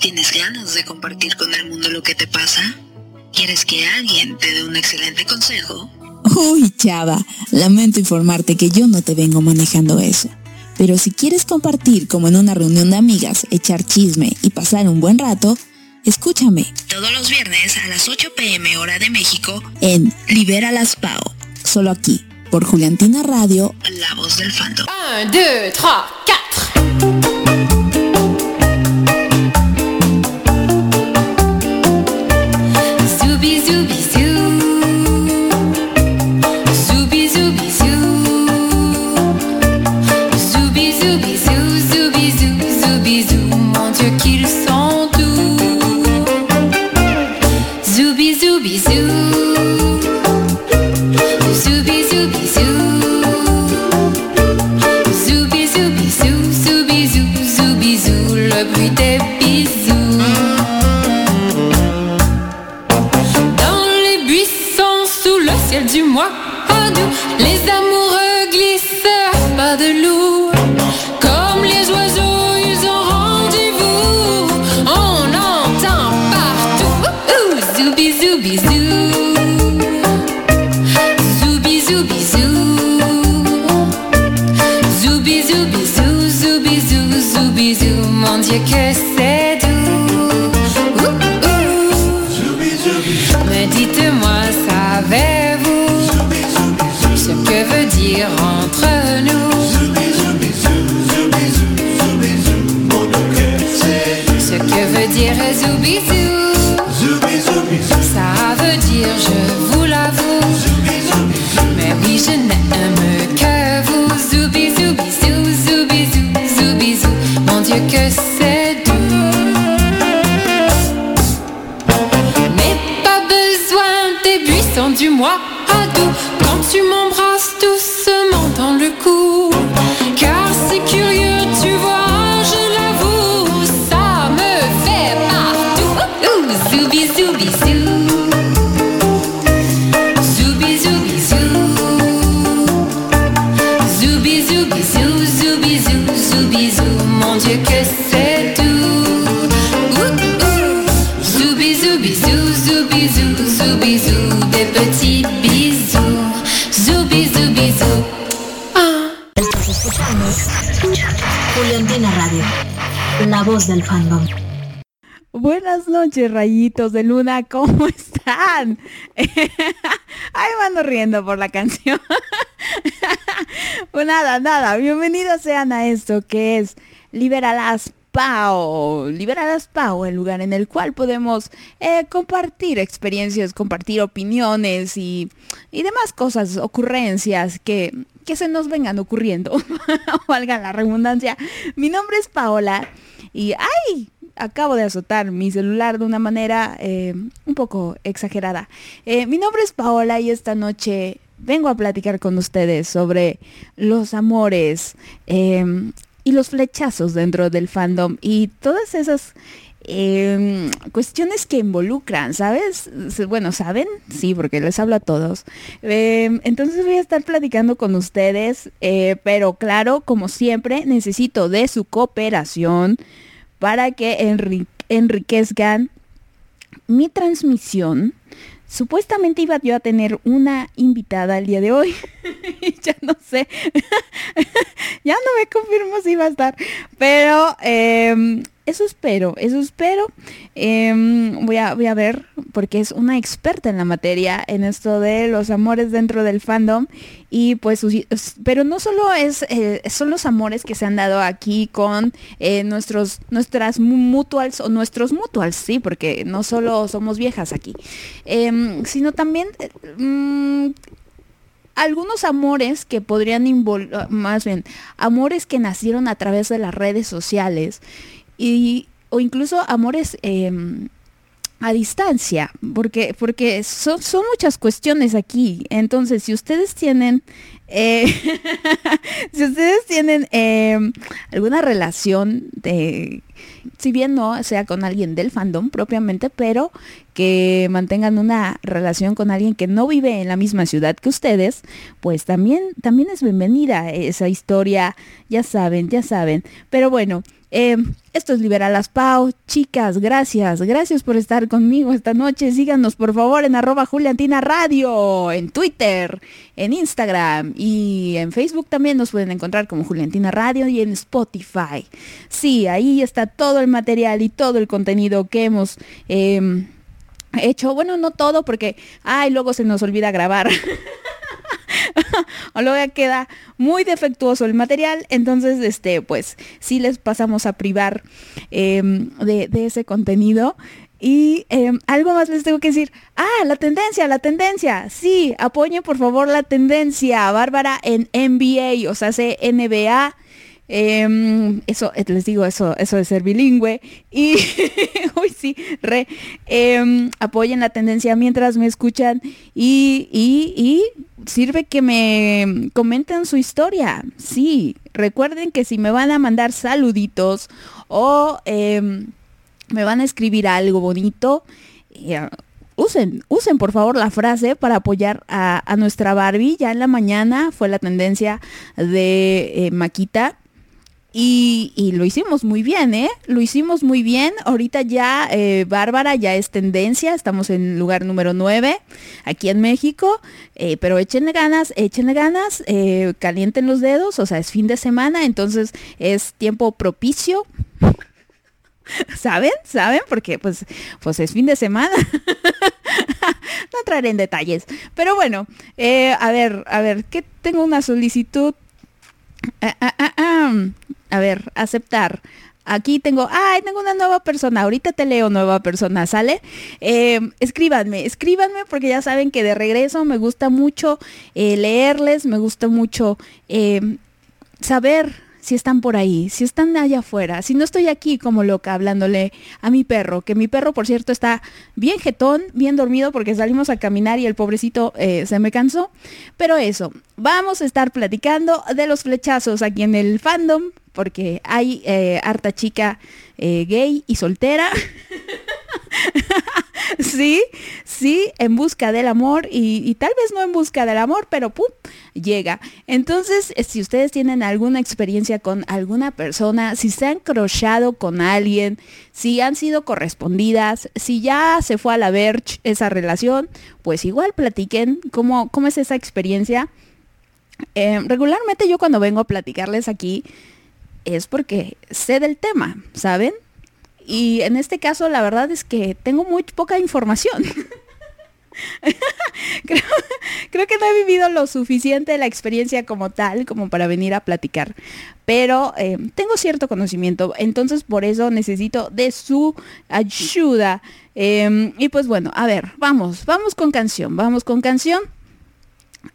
¿Tienes ganas de compartir con el mundo lo que te pasa? ¿Quieres que alguien te dé un excelente consejo? Uy, chava, lamento informarte que yo no te vengo manejando eso. Pero si quieres compartir como en una reunión de amigas, echar chisme y pasar un buen rato, escúchame. Todos los viernes a las 8 pm hora de México en Libera las Pau. Solo aquí, por Juliantina Radio, la voz del fandom. 1, 2, 3, 4. Del. Buenas noches, rayitos de luna, ¿cómo están? Ahí van riendo por la canción. pues nada, nada, bienvenidos sean a esto que es Liberalas Pau. Liberalas Pau, el lugar en el cual podemos eh, compartir experiencias, compartir opiniones y, y demás cosas, ocurrencias que, que se nos vengan ocurriendo. Valga la redundancia. Mi nombre es Paola y ¡ay! acabo de azotar mi celular de una manera eh, un poco exagerada. Eh, mi nombre es Paola y esta noche vengo a platicar con ustedes sobre los amores eh, y los flechazos dentro del fandom y todas esas eh, cuestiones que involucran, ¿sabes? Bueno, ¿saben? Sí, porque les hablo a todos. Eh, entonces voy a estar platicando con ustedes, eh, pero claro, como siempre, necesito de su cooperación para que enri enriquezcan mi transmisión. Supuestamente iba yo a tener una invitada el día de hoy. ya no sé. ya no me confirmo si va a estar. Pero eh, eso espero, eso espero. Eh, voy, a, voy a ver, porque es una experta en la materia, en esto de los amores dentro del fandom. Y pues, pero no solo es, eh, son los amores que se han dado aquí con eh, nuestros, nuestras mutuals o nuestros mutuals, sí, porque no solo somos viejas aquí, em, sino también mmm, algunos amores que podrían más bien, amores que nacieron a través de las redes sociales y, o incluso amores eh, a distancia, porque, porque son, son, muchas cuestiones aquí. Entonces, si ustedes tienen, eh, si ustedes tienen eh, alguna relación de, si bien no sea con alguien del fandom propiamente, pero que mantengan una relación con alguien que no vive en la misma ciudad que ustedes, pues también, también es bienvenida esa historia, ya saben, ya saben. Pero bueno, Eh, esto es Liberalas Pau. Chicas, gracias. Gracias por estar conmigo esta noche. Síganos por favor en arroba Juliantina Radio, en Twitter, en Instagram y en Facebook también nos pueden encontrar como Juliantina Radio y en Spotify. Sí, ahí está todo el material y todo el contenido que hemos... Em, hecho, bueno, no todo porque, ay, luego se nos olvida grabar. luego queda muy defectuoso el material, entonces, este, pues, sí les pasamos a privar em, de, ese contenido. Y em, algo más les tengo que decir. Ah, la tendencia, la tendencia. Sí, apoyen por favor la tendencia. Bárbara en NBA, o sea, hace Em, eso, eh, les digo, eso, eso de ser bilingüe. Y, uy, sí, re, em, apoyen la tendencia mientras me escuchan y, y, sirve que me comenten su historia. Sí, recuerden que si me van a mandar saluditos o em, me van a escribir algo bonito, eh, usen, usen por favor la frase para apoyar a, nuestra Barbie. Ya en la mañana fue la tendencia de eh, Maquita y, lo hicimos muy bien, ¿eh? Lo hicimos muy bien. Ahorita ya eh, Bárbara ya es tendencia. Estamos en lugar número 9 aquí en México. Eh, pero échenle ganas, échenle ganas. Eh, calienten los dedos. O sea, es fin de semana. Entonces es tiempo propicio. ¿Saben? ¿Saben? Porque pues, pues es fin de semana. no entraré en detalles. Pero bueno, a ver, a ver, que tengo una solicitud. Ah, ah, ah, a ver, aceptar. Aquí tengo, ay, tengo una nueva persona, ahorita te leo nueva persona, ¿sale? Eh, escríbanme, escríbanme porque ya saben que de regreso me gusta mucho eh, leerles, me gusta mucho eh, saber si están por ahí, si están allá afuera, si no estoy aquí como loca hablándole a mi perro, que mi perro por cierto está bien jetón, bien dormido porque salimos a caminar y el pobrecito eh, se me cansó. Pero eso, vamos a estar platicando de los flechazos aquí en el fandom, porque hay eh, harta chica eh, gay y soltera. sí, sí, en busca del amor y, tal vez no en busca del amor, pero ¡pum! llega. Entonces, eh, si ustedes tienen alguna experiencia con alguna persona, si se han crochado con alguien, si han sido correspondidas, si ya se fue a la verge esa relación, pues igual platiquen cómo, cómo es esa experiencia. Eh, regularmente yo cuando vengo a platicarles aquí es porque sé del tema, ¿saben? Y en este caso la verdad es que tengo muy poca información. creo, que no he vivido lo suficiente la experiencia como tal, como para venir a platicar. Pero eh, tengo cierto conocimiento, entonces por eso necesito de su ayuda. Em, y pues bueno, a ver, vamos, vamos con canción, vamos con canción.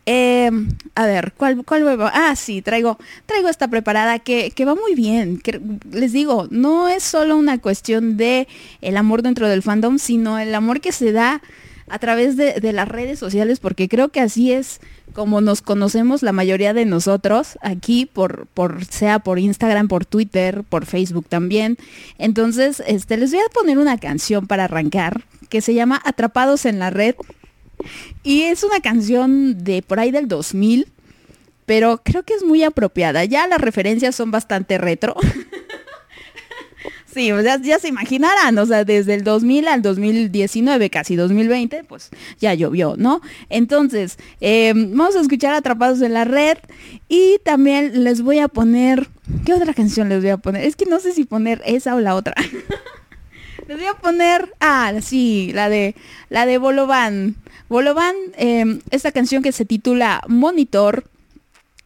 Em, a ver, ¿cuál, cuál Ah, sí, traigo, traigo esta preparada que, va muy bien. Que, les digo, no es solo una cuestión de el amor dentro del fandom, sino el amor que se da a través de, las redes sociales, porque creo que así es como nos conocemos la mayoría de nosotros aquí, por, por, sea por Instagram, por Twitter, por Facebook también. Entonces, este, les voy a poner una canción para arrancar que se llama Atrapados en la Red y es una canción de por ahí del 2000, pero creo que es muy apropiada. Ya las referencias son bastante retro. Sí, ya, se imaginarán, o sea, desde el 2000 al 2019, casi 2020, pues ya llovió, ¿no? Entonces, em, vamos a escuchar Atrapados en la Red y también les voy a poner, ¿qué otra canción les voy a poner? Es que no sé si poner esa o la otra. les voy a poner, ah, sí, la de, la de Bolovan. Bolovan, em, esta canción que se titula Monitor,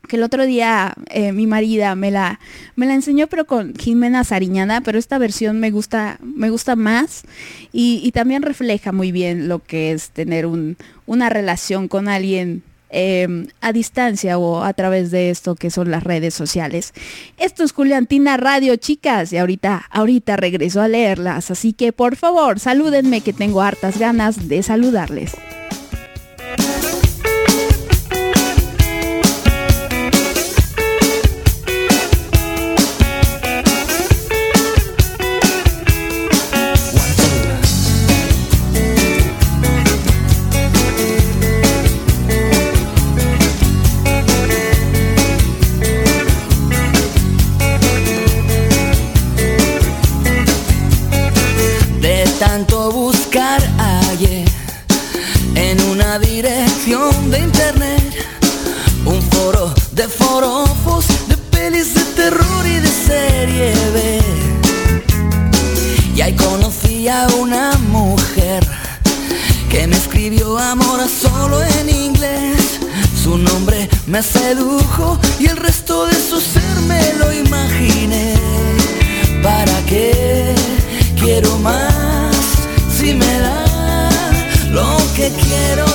que el otro día eh, mi marida me la, me la enseñó, pero con Jimena Sariñana, pero esta versión me gusta, me gusta más y, también refleja muy bien lo que es tener una relación con alguien em, a distancia o a través de esto que son las redes sociales. Esto es Juliantina Radio, chicas, y ahorita, ahorita regreso a leerlas, así que por favor, salúdenme que tengo hartas ganas de saludarles. de forofos, de pelis de terror y de serie B. Y ahí conocí a una mujer que me escribió amor solo en inglés. Su nombre me sedujo y el resto de su ser me lo imaginé. ¿Para qué quiero más si me da lo que quiero?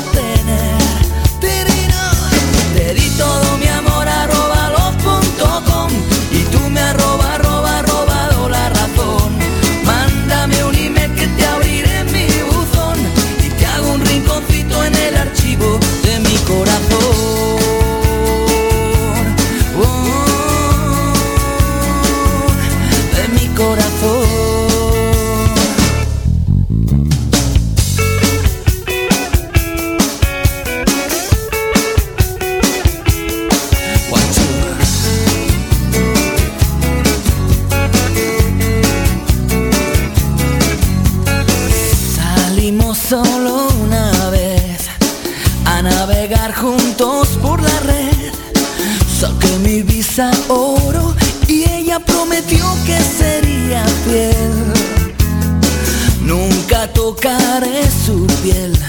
piel.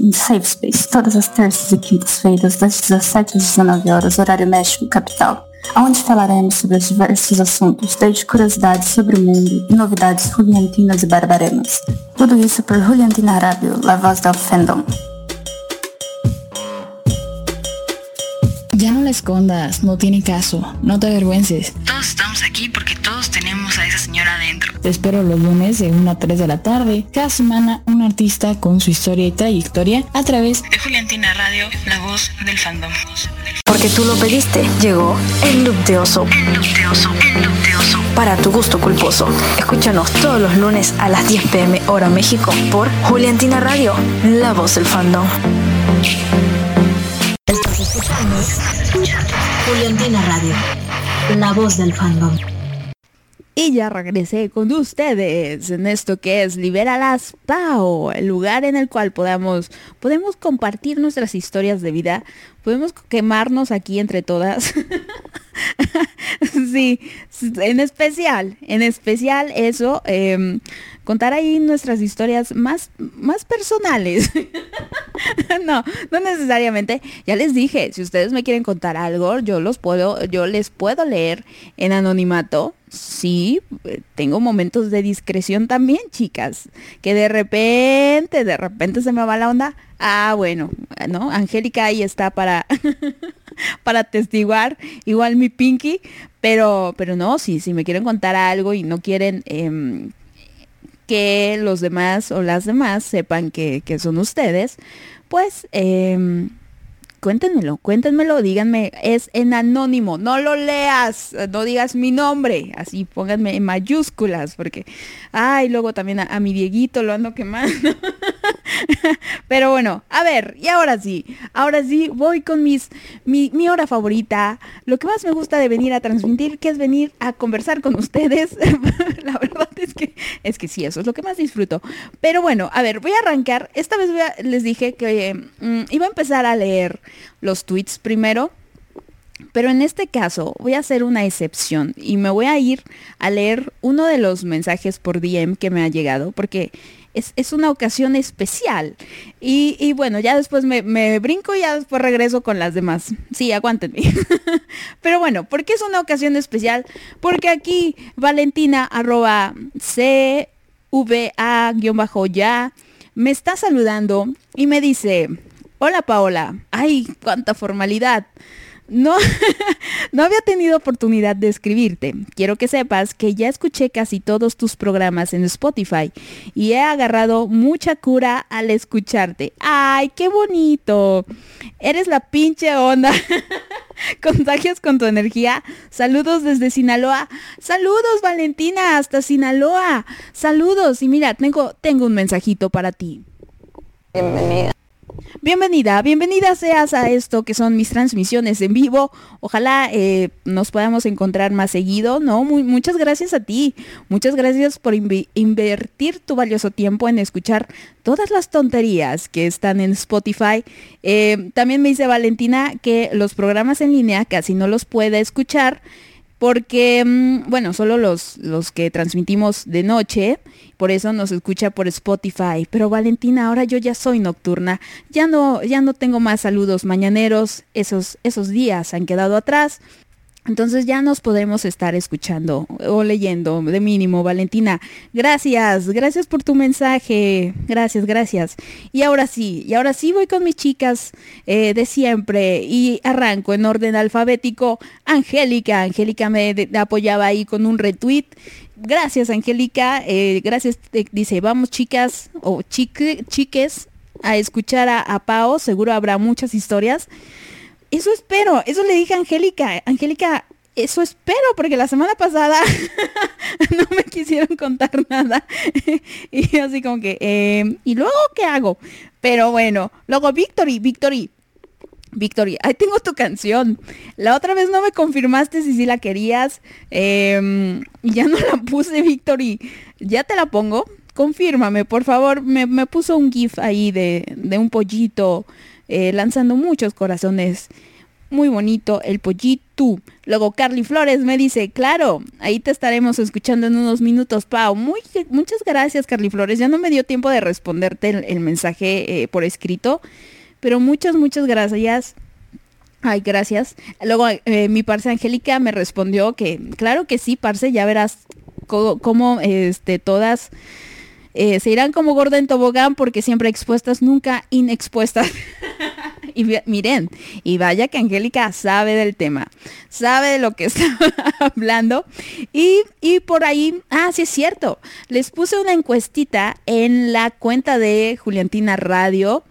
Apoie Safe Space todas as terças e quintas-feiras das 17 às 19 horas, horário México Capital, onde falaremos sobre diversos assuntos, desde curiosidades sobre o mundo e novidades juliantinas e barbarenas. Tudo isso por Juliantina Radio, la voz del fandom. Ya no la escondas, no tiene caso, no te avergüences. Te espero los lunes de 1 a 3 de la tarde. Cada semana un artista con su historia y trayectoria a través de Juliantina Radio, la voz del fandom. Porque tú lo pediste, llegó el loop de oso. El loop de oso, el loop de oso. Para tu gusto culposo. Escúchanos todos los lunes a las 10 pm hora México por Juliantina Radio, la voz del fandom. Estás escuchando Juliantina Radio, la voz del fandom. Ya regresé con ustedes en esto que es Libera las Pau, el lugar en el cual podamos, podemos compartir nuestras historias de vida, podemos quemarnos aquí entre todas. sí, en especial, en especial eso, em, contar ahí nuestras historias más, más personales. no, no necesariamente. Ya les dije, si ustedes me quieren contar algo, yo los puedo, yo les puedo leer en anonimato. Sí, eh, tengo momentos de discreción también, chicas. Que de repente, de repente se me va la onda. Ah, bueno, ¿no? Angélica ahí está para, para testiguar. Igual mi Pinky. Pero, pero no, sí, si me quieren contar algo y no quieren em, que los demás o las demás sepan que, que son ustedes, pues eh, cuéntenmelo, cuéntenmelo, díganme, es en anónimo, no lo leas, no digas mi nombre, así pónganme en mayúsculas, porque, ay, luego también a, mi Dieguito lo ando quemando. Pero bueno, a ver, y ahora sí, ahora sí voy con mis, mi, hora favorita, lo que más me gusta de venir a transmitir, que es venir a conversar con ustedes. La verdad es que, es que sí, eso es lo que más disfruto. Pero bueno, a ver, voy a arrancar, esta vez les dije que mm, iba a empezar a leer los tweets primero. Pero en este caso voy a hacer una excepción y me voy a ir a leer uno de los mensajes por DM que me ha llegado porque es, es una ocasión especial. Y, y bueno, ya después me, me brinco y ya después regreso con las demás. Sí, aguántenme. Pero bueno, ¿por qué es una ocasión especial? Porque aquí Valentina arroba CVA-ya me está saludando y me dice, hola Paola, ay, cuánta formalidad. No, no había tenido oportunidad de escribirte. Quiero que sepas que ya escuché casi todos tus programas en Spotify y he agarrado mucha cura al escucharte. ¡Ay, qué bonito! Eres la pinche onda. Contagias con tu energía. Saludos desde Sinaloa. Saludos, Valentina, hasta Sinaloa. Saludos. Y mira, tengo, tengo un mensajito para ti. Bienvenida. Bienvenida, bienvenida seas a esto que son mis transmisiones en vivo. Ojalá eh, nos podamos encontrar más seguido, ¿no? Muy- muchas gracias a ti. Muchas gracias por invertir tu valioso tiempo en escuchar todas las tonterías que están en Spotify. Eh, también me dice Valentina que los programas en línea casi no los puede escuchar porque, mm, bueno, solo los, los que transmitimos de noche, por eso nos escucha por Spotify. Pero Valentina, ahora yo ya soy nocturna, ya no, ya no tengo más saludos mañaneros, esos, esos días han quedado atrás. Entonces ya nos podemos estar escuchando o leyendo de mínimo, Valentina. Gracias, gracias por tu mensaje. Gracias, gracias. Y ahora sí, y ahora sí voy con mis chicas eh, de siempre y arranco en orden alfabético. Angélica, Angélica me apoyaba ahí con un retweet. Gracias, Angélica. eh, gracias, eh, dice, vamos chicas o chique- chiques a escuchar a, a Pao. Seguro habrá muchas historias. Eso espero, eso le dije a Angélica. Angélica, eso espero, porque la semana pasada no me quisieron contar nada. y así como que, eh, ¿y luego qué hago? Pero bueno, luego Victory, Victory. Victory, ahí tengo tu canción. La otra vez no me confirmaste si sí la querías. eh, ya no la puse, Victory. Ya te la pongo. Confírmame, por favor. Me, me puso un GIF ahí de, de un pollito eh, lanzando muchos corazones. muy bonito el pollito. Luego Carly Flores me dice, claro, ahí te estaremos escuchando en unos minutos, Pau. Muy, muchas gracias, Carly Flores. Ya no me dio tiempo de responderte el, mensaje eh, por escrito, pero muchas, muchas gracias. Ay, gracias. Luego eh, mi parce Angélica me respondió que, claro que sí, parce, ya verás cómo, este, todas eh, se irán como gorda en tobogán porque siempre expuestas, nunca inexpuestas. y miren, y vaya que Angélica sabe del tema, sabe de lo que está hablando. Y, y por ahí, ah, sí es cierto, les puse una encuestita en la cuenta de Juliantina Radio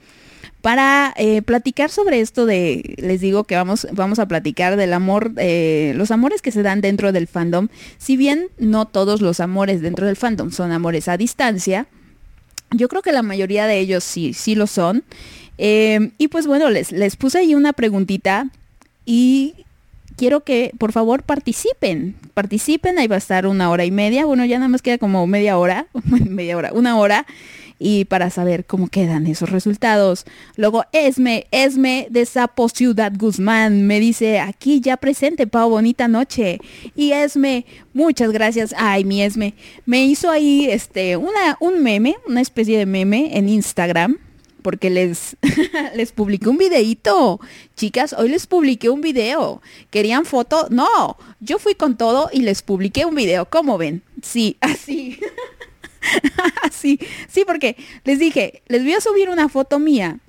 para eh, platicar sobre esto de, les digo que vamos, vamos a platicar del amor, eh, los amores que se dan dentro del fandom. Si bien no todos los amores dentro del fandom son amores a distancia, yo creo que la mayoría de ellos sí, sí lo son. Em, y pues bueno, les, les puse ahí una preguntita y quiero que por favor participen, participen, ahí va a estar una hora y media, bueno ya nada más queda como media hora, media hora, una hora y para saber cómo quedan esos resultados. Luego Esme, Esme de Sapo Ciudad Guzmán me dice, aquí ya presente, Pau, bonita noche. Y Esme, muchas gracias. Ay, mi Esme, me hizo ahí este, una, un meme, una especie de meme en Instagram porque les, les publiqué un videito. Chicas, hoy les publiqué un video. ¿Querían foto? No, yo fui con todo y les publiqué un video. ¿Cómo ven? Sí, así. sí, sí, porque les dije, les voy a subir una foto mía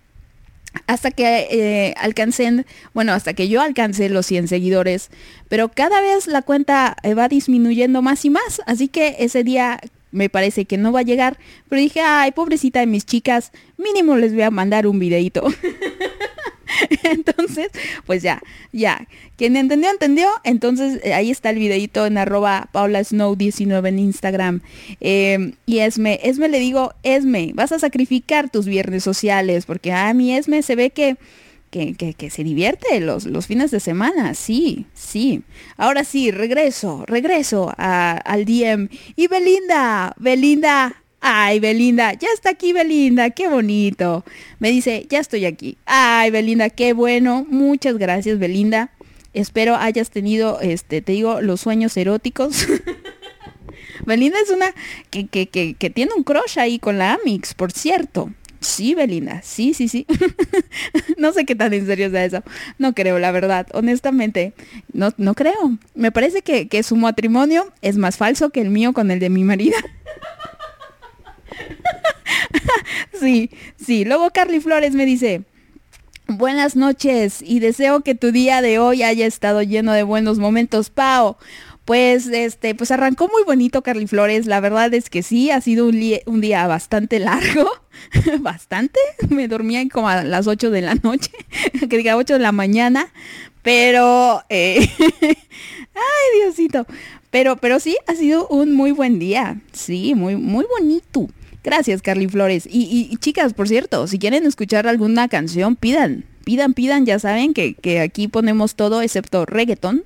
hasta que eh, alcancen, bueno, hasta que yo alcance los 100 seguidores, pero cada vez la cuenta eh, va disminuyendo más y más, así que ese día me parece que no va a llegar, pero dije, ay, pobrecita de mis chicas, mínimo les voy a mandar un videito. Entonces, pues ya, ya. Quien entendió, entendió. Entonces, eh, ahí está el videito en arroba paulasnow19 en Instagram. Em, y Esme, Esme le digo, Esme, vas a sacrificar tus viernes sociales, porque a mi Esme se ve que... Que, que, se divierte los, los fines de semana, sí, sí. Ahora sí, regreso, regreso al DM. Y Belinda, Belinda, Ay, Belinda, ya está aquí Belinda, qué bonito. Me dice, ya estoy aquí. Ay, Belinda, qué bueno. Muchas gracias, Belinda. Espero hayas tenido, este, te digo, los sueños eróticos. Belinda es una que, que, que, tiene un crush ahí con la Amix, por cierto. Sí, Belinda, sí, sí, sí. no sé qué tan en serio sea eso. No creo, la verdad. Honestamente, no, no creo. Me parece que, que su matrimonio es más falso que el mío con el de mi marido. sí, sí. Luego Carly Flores me dice, buenas noches y deseo que tu día de hoy haya estado lleno de buenos momentos, Pau. Pues este, pues arrancó muy bonito Carly Flores, la verdad es que sí, ha sido un, día bastante largo, bastante, me dormía como a las 8 de la noche, que diga 8 de la mañana, pero, eh, ay Diosito, pero, pero sí, ha sido un muy buen día, sí, muy, muy bonito. Gracias, Carly Flores. Y, chicas, por cierto, si quieren escuchar alguna canción, pidan, pidan, pidan. Ya saben que, que aquí ponemos todo excepto reggaeton.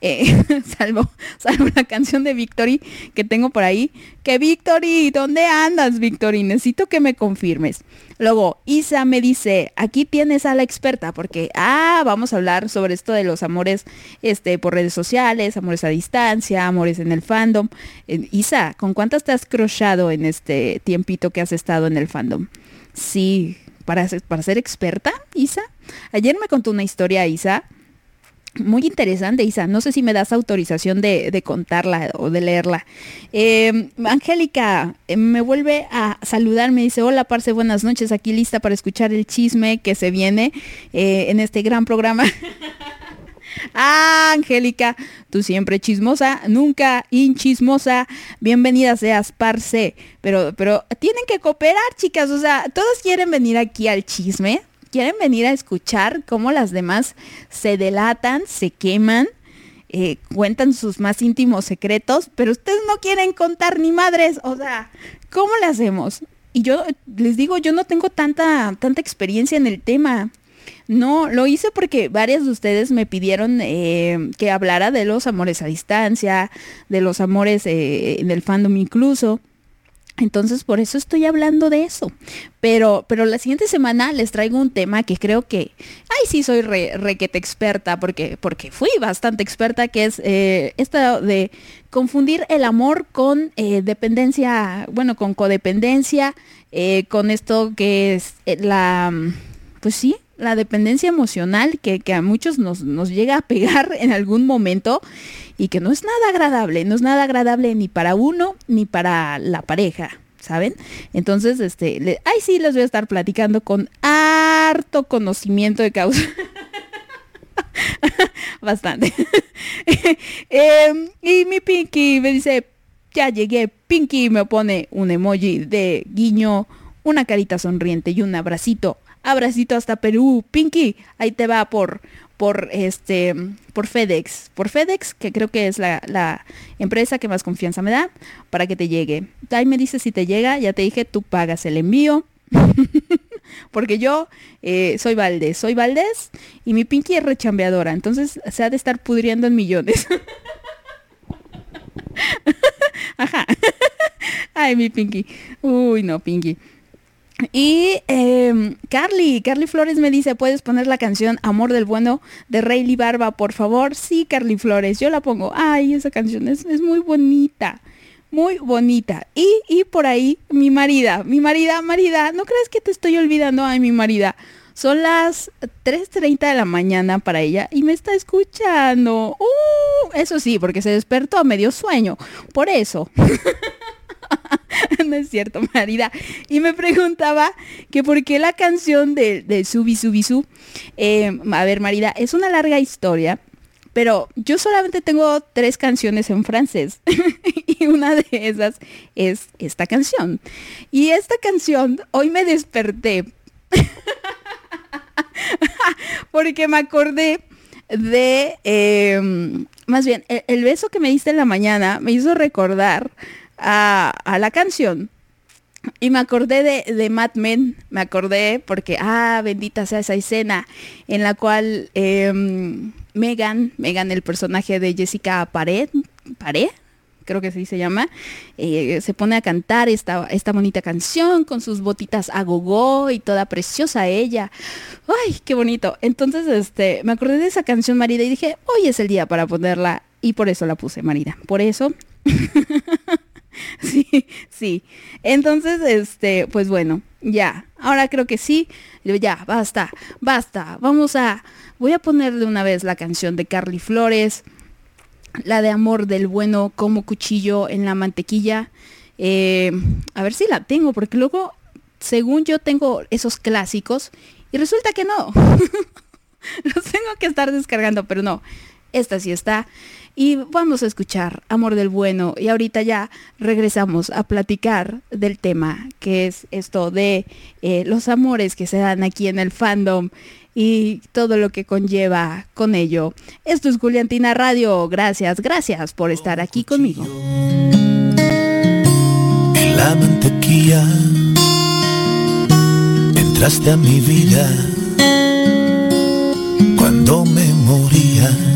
Eh, salvo, salvo la canción de Victory que tengo por ahí. Que Victory, ¿dónde andas, Victory? Necesito que me confirmes. Luego, Isa me dice, aquí tienes a la experta, porque, ah, vamos a hablar sobre esto de los amores este, por redes sociales, amores a distancia, amores en el fandom. Eh, Isa, ¿con cuántas te has crochado en este tiempito que has estado en el fandom? Sí, para, para ser experta, Isa. Ayer me contó una historia, Isa, muy interesante, Isa. No sé si me das autorización de, contarla o de leerla. Em, Angélica em, me vuelve a saludar, me dice, hola, Parce, buenas noches, aquí lista para escuchar el chisme que se viene eh, en este gran programa. ah, Angélica, tú siempre chismosa, nunca inchismosa. Bienvenida seas, Parce. Pero, pero tienen que cooperar, chicas. O sea, todos quieren venir aquí al chisme quieren venir a escuchar cómo las demás se delatan, se queman, eh, cuentan sus más íntimos secretos, pero ustedes no quieren contar ni madres. O sea, ¿cómo le hacemos? Y yo les digo, yo no tengo tanta, tanta experiencia en el tema. No, lo hice porque varias de ustedes me pidieron eh, que hablara de los amores a distancia, de los amores eh, en el fandom incluso. Entonces, por eso estoy hablando de eso. Pero, pero la siguiente semana les traigo un tema que creo que, ay, sí soy re, requete experta, porque, porque fui bastante experta, que es eh, esto de confundir el amor con eh, dependencia, bueno, con codependencia, eh, con esto que es la, pues sí, la dependencia emocional que, que a muchos nos, nos llega a pegar en algún momento y que no es nada agradable, no es nada agradable ni para uno ni para la pareja, ¿saben? Entonces, este, le, ay sí, les voy a estar platicando con harto conocimiento de causa. Bastante. eh, y mi Pinky me dice, ya llegué. Pinky me pone un emoji de guiño, una carita sonriente y un abracito. Abracito hasta Perú. Pinky, ahí te va por por este por FedEx, por FedEx, que creo que es la, empresa que más confianza me da para que te llegue. Ahí me dice si te llega, ya te dije, tú pagas el envío. Porque yo eh, soy Valdés, soy Valdés y mi Pinky es rechambeadora, entonces se ha de estar pudriendo en millones. Ajá. Ay, mi Pinky. Uy, no, Pinky. Y eh, Carly, Carly Flores me dice, ¿puedes poner la canción Amor del Bueno de Rayleigh Barba, por favor? Sí, Carly Flores, yo la pongo. Ay, esa canción es, es muy bonita, muy bonita. Y, y, por ahí, mi marida, mi marida, marida, ¿no crees que te estoy olvidando? Ay, mi marida. Son las 3.30 de la mañana para ella y me está escuchando. Uh, eso sí, porque se despertó a medio sueño. Por eso. no es cierto, Marida. Y me preguntaba que por qué la canción de, de Subi Subi Su. Eh, a ver, Marida, es una larga historia, pero yo solamente tengo tres canciones en francés. y una de esas es esta canción. Y esta canción, hoy me desperté. porque me acordé de, eh, más bien, el, el beso que me diste en la mañana me hizo recordar a, la canción. Y me acordé de, de, Mad Men, me acordé porque, ah, bendita sea esa escena en la cual eh, Megan, Megan, el personaje de Jessica Pared, Pared, creo que así se llama, eh, se pone a cantar esta, esta bonita canción con sus botitas a gogo y toda preciosa ella. ¡Ay, qué bonito! Entonces, este, me acordé de esa canción, Marida, y dije, hoy es el día para ponerla, y por eso la puse, Marida. Por eso... sí, sí. Entonces, este, pues bueno, ya. Ahora creo que sí. Ya, basta, basta. Vamos a, voy a poner de una vez la canción de Carly Flores, la de Amor del Bueno como cuchillo en la mantequilla. Eh, a ver si la tengo, porque luego, según yo tengo esos clásicos, y resulta que no. Los tengo que estar descargando, pero no. Esta sí está. Y vamos a escuchar Amor del Bueno. Y ahorita ya regresamos a platicar del tema, que es esto de eh, los amores que se dan aquí en el fandom y todo lo que conlleva con ello. Esto es Juliantina Radio. Gracias, gracias por estar aquí conmigo. En la mantequilla entraste a mi vida cuando me moría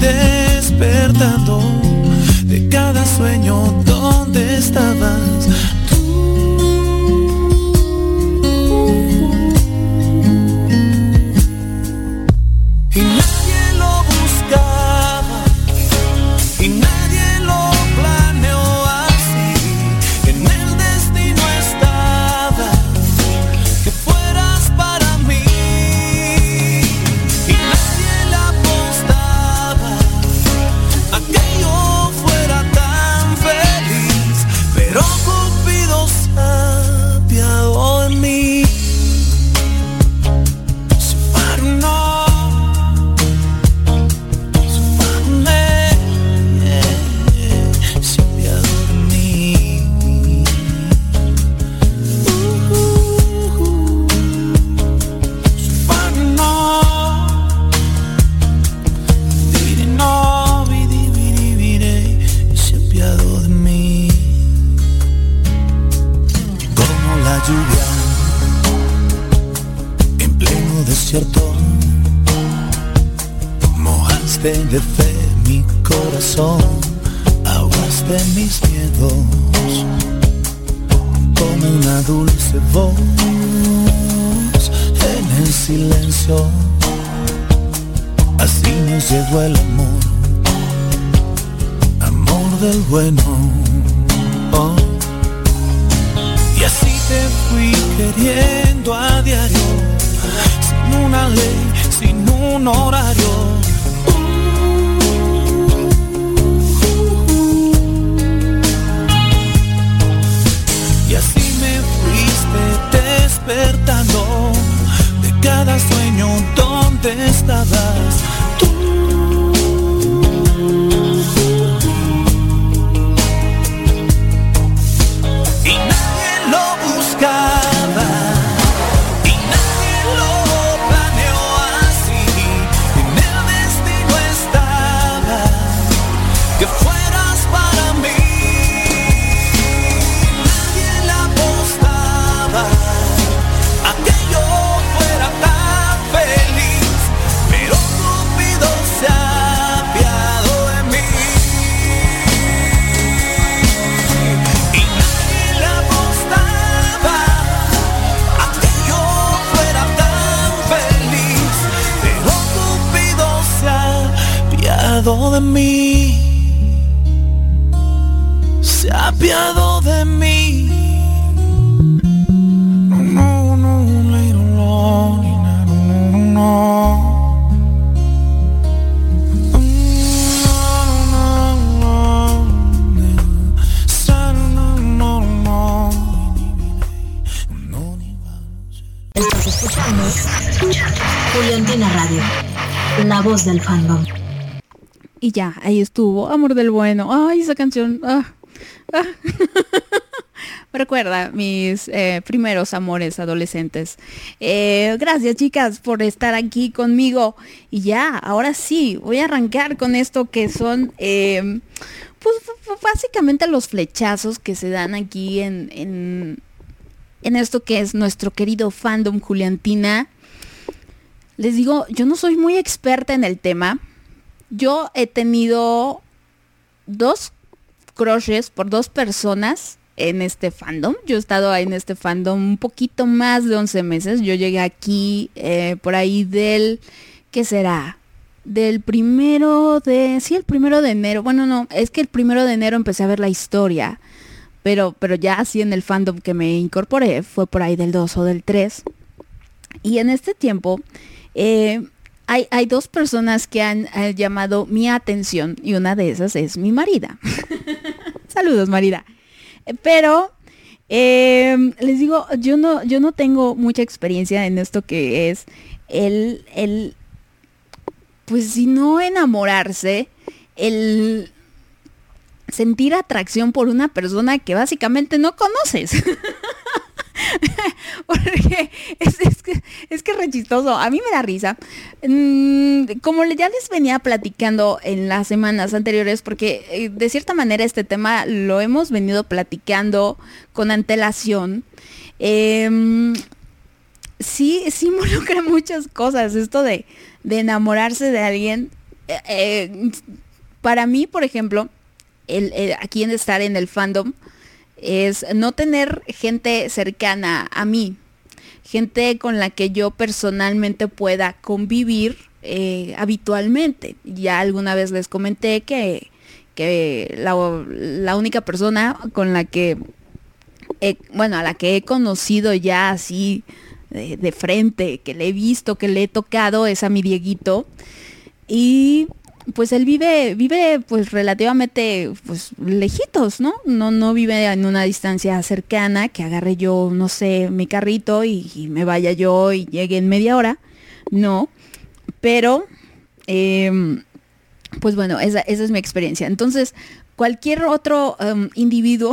despertando de cada sueño donde estabas desierto. Mojaste de fe mi corazón, ahogaste mis miedos. Como una dulce voz en el silencio. Así nos llegó el amor, amor del bueno. Oh. Y así te fui queriendo a diario, una ley, sin un horario. Y así me fuiste despertando de cada sueño donde estabas ahí estuvo, Amor del Bueno. Ay, esa canción. ah, ah. Recuerda mis eh, primeros amores adolescentes. Eh, gracias chicas por estar aquí conmigo. Y ya, ahora sí, voy a arrancar con esto que son, eh, pues básicamente los flechazos que se dan aquí en, en, en esto que es nuestro querido fandom Juliantina. Les digo, yo no soy muy experta en el tema. Yo he tenido dos crushes por dos personas en este fandom. Yo he estado en este fandom un poquito más de 11 meses. Yo llegué aquí eh, por ahí del, ¿qué será? Del primero de, sí, el primero de enero. Bueno, no, es que el primero de enero empecé a ver la historia. Pero, pero ya así en el fandom que me incorporé fue por ahí del 2 o del 3. Y en este tiempo eh, hay, hay dos personas que han eh, llamado mi atención y una de esas es mi marida. Saludos, marida. Pero eh, les digo, yo no, yo no tengo mucha experiencia en esto que es el, el pues si no enamorarse, el sentir atracción por una persona que básicamente no conoces. Porque es, que, es que re. A mí me da risa. Mm, como ya les venía platicando en las semanas anteriores, porque eh, de cierta manera este tema lo hemos venido platicando con antelación. em, sí, sí involucra muchas cosas. Esto de, de enamorarse de alguien. eh, eh, para mí, por ejemplo, el- aquí en estar en el fandom, es no tener gente cercana a mí, gente con la que yo personalmente pueda convivir eh, habitualmente. Ya alguna vez les comenté que, que la, la única persona con la que, bueno, a la que he conocido ya así de, de frente, que le he visto, que le he tocado, es a mi Dieguito. Y pues él vive, vive pues relativamente pues lejitos, ¿no? No, no vive en una distancia cercana, que agarre yo, no sé, mi carrito y, me vaya yo y llegue en media hora. No. Pero, em, pues bueno, esa, esa es mi experiencia. Entonces, cualquier otro em, individuo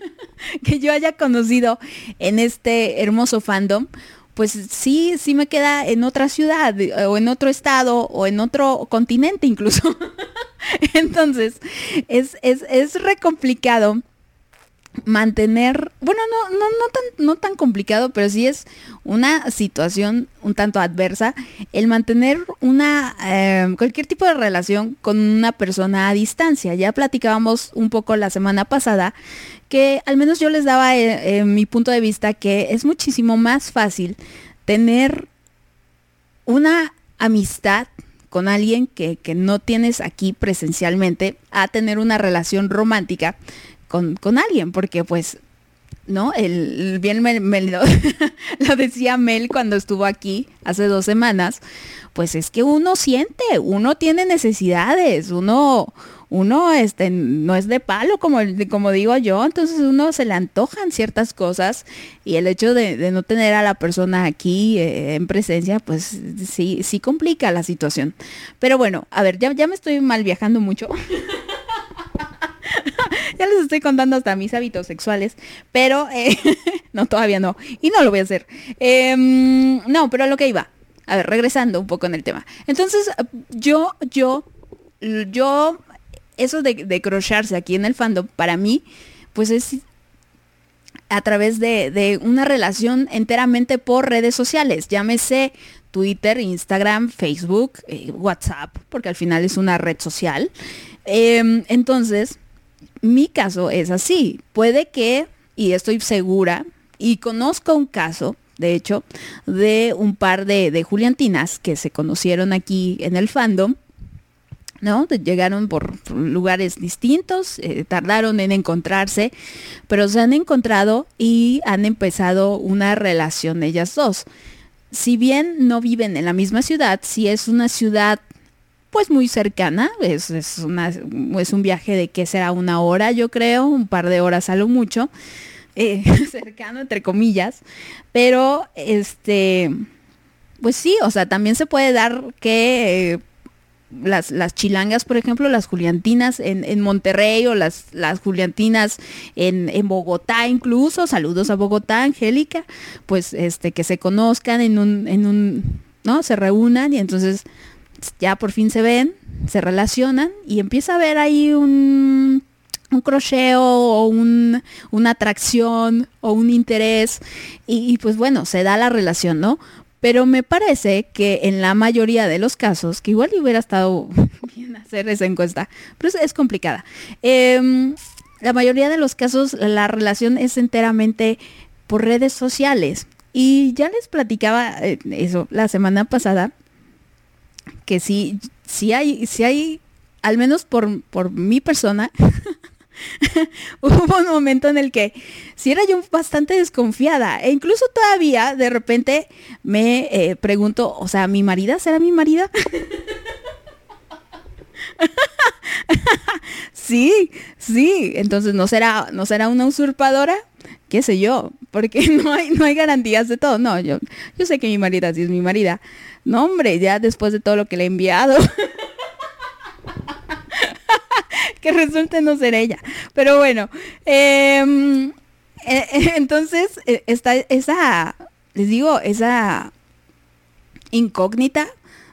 que yo haya conocido en este hermoso fandom, pues sí, sí me queda en otra ciudad eh, o en otro estado o en otro continente incluso. Entonces, es, es, es re complicado mantener, bueno, no, no, no, tan, no tan complicado, pero sí es una situación un tanto adversa el mantener una, eh, cualquier tipo de relación con una persona a distancia. Ya platicábamos un poco la semana pasada que al menos yo les daba eh, mi punto de vista que es muchísimo más fácil tener una amistad con alguien que, que, no tienes aquí presencialmente a tener una relación romántica con, alguien, porque pues, ¿no? El, bien me, lo, lo, decía Mel cuando estuvo aquí hace dos semanas, pues es que uno siente, uno tiene necesidades, uno, uno este, no es de palo, como, como digo yo, entonces uno se le antojan ciertas cosas y el hecho de, no tener a la persona aquí eh, en presencia, pues sí, sí complica la situación. Pero bueno, a ver, ya, ya me estoy mal viajando mucho. ya les estoy contando hasta mis hábitos sexuales, pero eh, no, todavía no. Y no lo voy a hacer. Em, no, pero a lo que iba. A ver, regresando un poco en el tema. Entonces, yo, yo, yo, eso de, de crocharse aquí en el fandom, para mí, pues es a través de, una relación enteramente por redes sociales, llámese Twitter, Instagram, Facebook, eh, WhatsApp, porque al final es una red social. Em, entonces, mi caso es así. Puede que, y estoy segura, y conozco un caso, de hecho, de un par de, Juliantinas que se conocieron aquí en el fandom, ¿no? Llegaron por lugares distintos, eh, tardaron en encontrarse, pero se han encontrado y han empezado una relación ellas dos. Si bien no viven en la misma ciudad, si es una ciudad pues muy cercana, es, es, una, es un viaje de que será una hora, yo creo, un par de horas a lo mucho, eh, cercano entre comillas, pero este, pues sí, o sea, también se puede dar que... Eh, las, las, chilangas, por ejemplo, las juliantinas en, en Monterrey o las, las juliantinas en, en, Bogotá incluso, saludos a Bogotá, Angélica, pues este, que se conozcan en un, en un, ¿no? Se reúnan y entonces ya por fin se ven, se relacionan y empieza a haber ahí un, un crocheo o un, una atracción o un interés y, pues bueno, se da la relación, ¿no? Pero me parece que en la mayoría de los casos, que igual hubiera estado bien hacer esa encuesta, pero es, complicada. Em, la mayoría de los casos la relación es enteramente por redes sociales. Y ya les platicaba eh, eso la semana pasada, que sí, sí hay, sí hay, al menos por, por mi persona, hubo un momento en el que sí era yo bastante desconfiada. E incluso todavía de repente me eh, pregunto, o sea, ¿mi marida será mi marida? sí, sí. Entonces no será, no será una usurpadora, qué sé yo, porque no hay, no hay garantías de todo. No, yo, yo sé que mi marida sí es mi marida. No, hombre, ya después de todo lo que le he enviado. que resulte no ser ella. Pero bueno, em, eh, eh, entonces eh, está esa, les digo, esa incógnita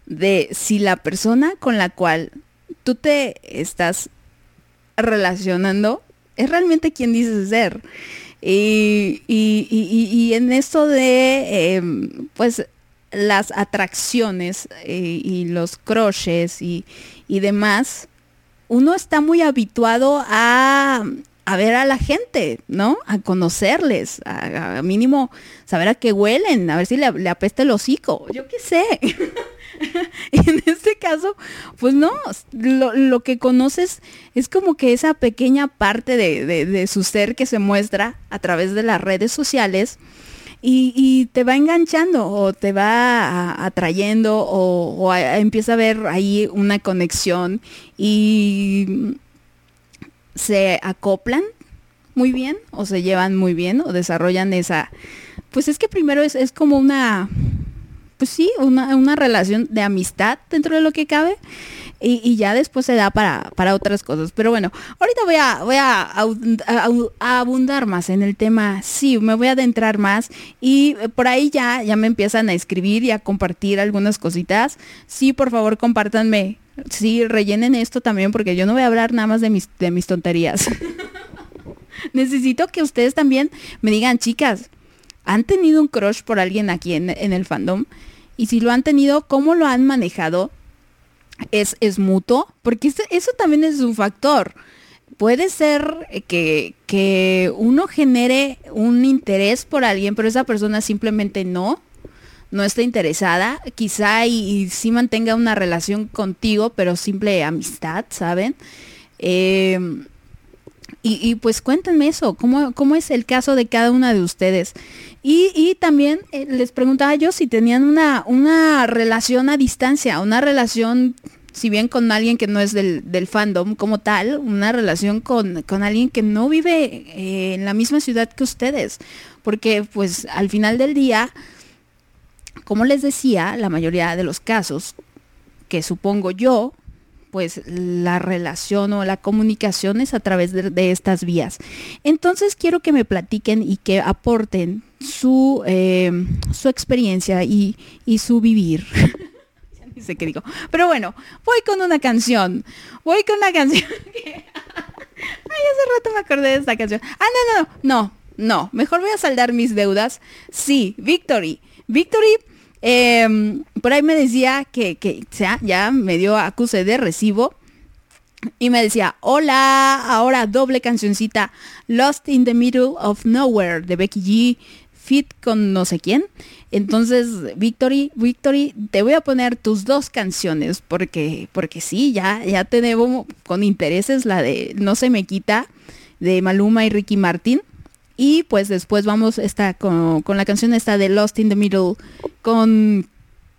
de si la persona con la cual tú te estás relacionando es realmente quien dices ser. Y, y, en esto de, em, pues, las atracciones eh, y los croches y, demás, uno está muy habituado a, ver a la gente, ¿no? A conocerles, a, mínimo saber a qué huelen, a ver si le, le apesta el hocico, yo qué sé. en este caso, pues no, lo, que conoces es como que esa pequeña parte de, su ser que se muestra a través de las redes sociales y, te va enganchando o te va atrayendo o, empieza a ver ahí una conexión y se acoplan muy bien o se llevan muy bien o desarrollan esa, pues es que primero es como una, pues sí, una, una relación de amistad dentro de lo que cabe y, ya después se da para, para, otras cosas. Pero bueno, ahorita voy a, voy a, abundar más en el tema, sí, me voy a adentrar más y por ahí ya, ya me empiezan a escribir y a compartir algunas cositas. Sí, por favor, compártanme. Sí, rellenen esto también porque yo no voy a hablar nada más de mis, de mis tonterías. necesito que ustedes también me digan, chicas, ¿han tenido un crush por alguien aquí en, el fandom? Y si lo han tenido, ¿cómo lo han manejado? ¿Es, es mutuo? Porque eso, también es un factor. Puede ser que, que uno genere un interés por alguien, pero esa persona simplemente no, no está interesada, quizá y, y sí mantenga una relación contigo, pero simple amistad, ¿saben? Eh, y, pues cuéntenme eso, ¿cómo, ¿cómo, es el caso de cada una de ustedes? Y, y también eh, les preguntaba yo si tenían una, una relación a distancia, una relación, si bien con alguien que no es del, del fandom como tal, una relación con, con alguien que no vive eh, en la misma ciudad que ustedes. Porque pues al final del día, como les decía, la mayoría de los casos, que supongo yo, pues la relación o la comunicación es a través de, estas vías. Entonces quiero que me platiquen y que aporten su, eh, su experiencia y, y su vivir. no sé qué digo. Pero bueno, voy con una canción. Voy con una canción. Ay, hace rato me acordé de esta canción. Ah, no, no, no, no. Mejor voy a saldar mis deudas. Sí, Victory. Victory eh, por ahí me decía que, que ya, ya me dio acuse de recibo. Y me decía, hola, ahora doble cancioncita, Lost in the Middle of Nowhere, de Becky G, fit con no sé quién. Entonces, Victory, Victory, te voy a poner tus dos canciones, porque, porque sí, ya, ya te debo con intereses la de No se me quita, de Maluma y Ricky Martin. Y pues después vamos esta, con, con, la canción esta de Lost in the Middle con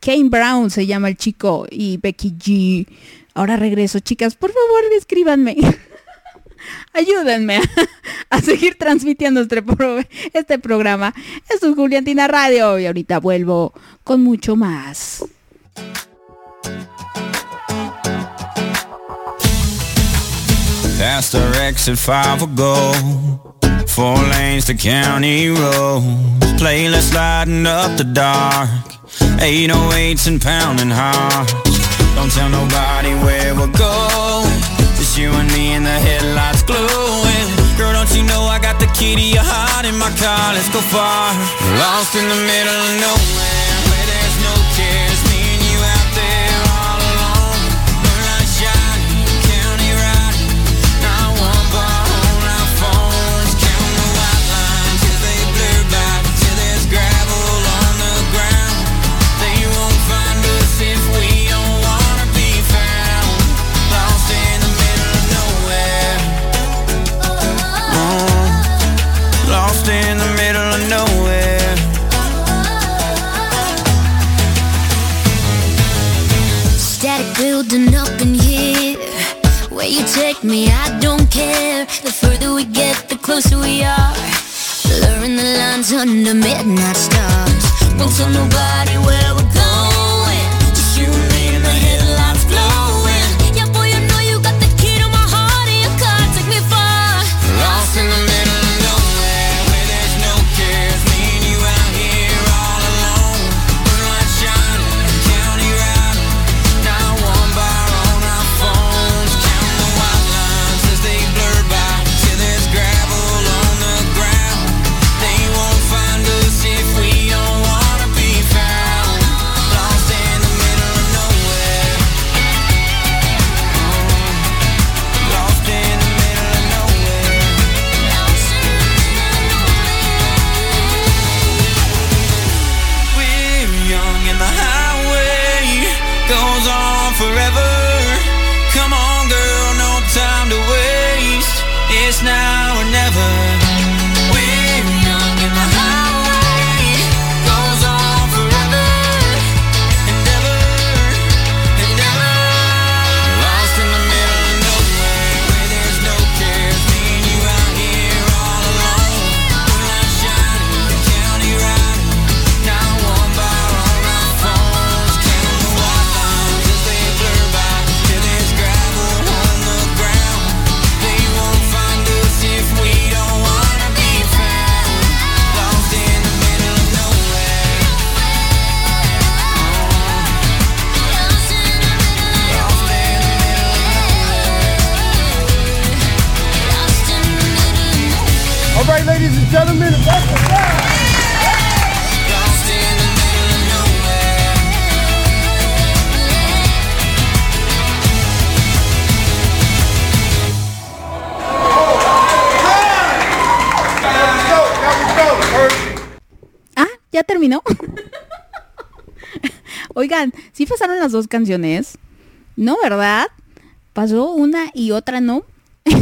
Kane Brown, se llama el chico, y Becky G. Ahora regreso, chicas, por favor, escríbanme. Ayúdenme a, seguir transmitiendo este, este programa. Esto es Juliantina Radio y ahorita vuelvo con mucho más. Playlist lighting up the dark. 808s and pounding hearts. Don't tell nobody where we're going. Just you and me and the headlights glowing. Girl, don't you know I got the key to your heart in my car? Let's go far. Lost in the middle of nowhere Lost in the middle of nowhere. Static building up in here. Where you take me, I don't care. The further we get, the closer we are. Blurring the lines under midnight stars. Won't tell nobody where we're Oigan, ¿sí pasaron las dos canciones? No, ¿verdad? Pasó una y otra no.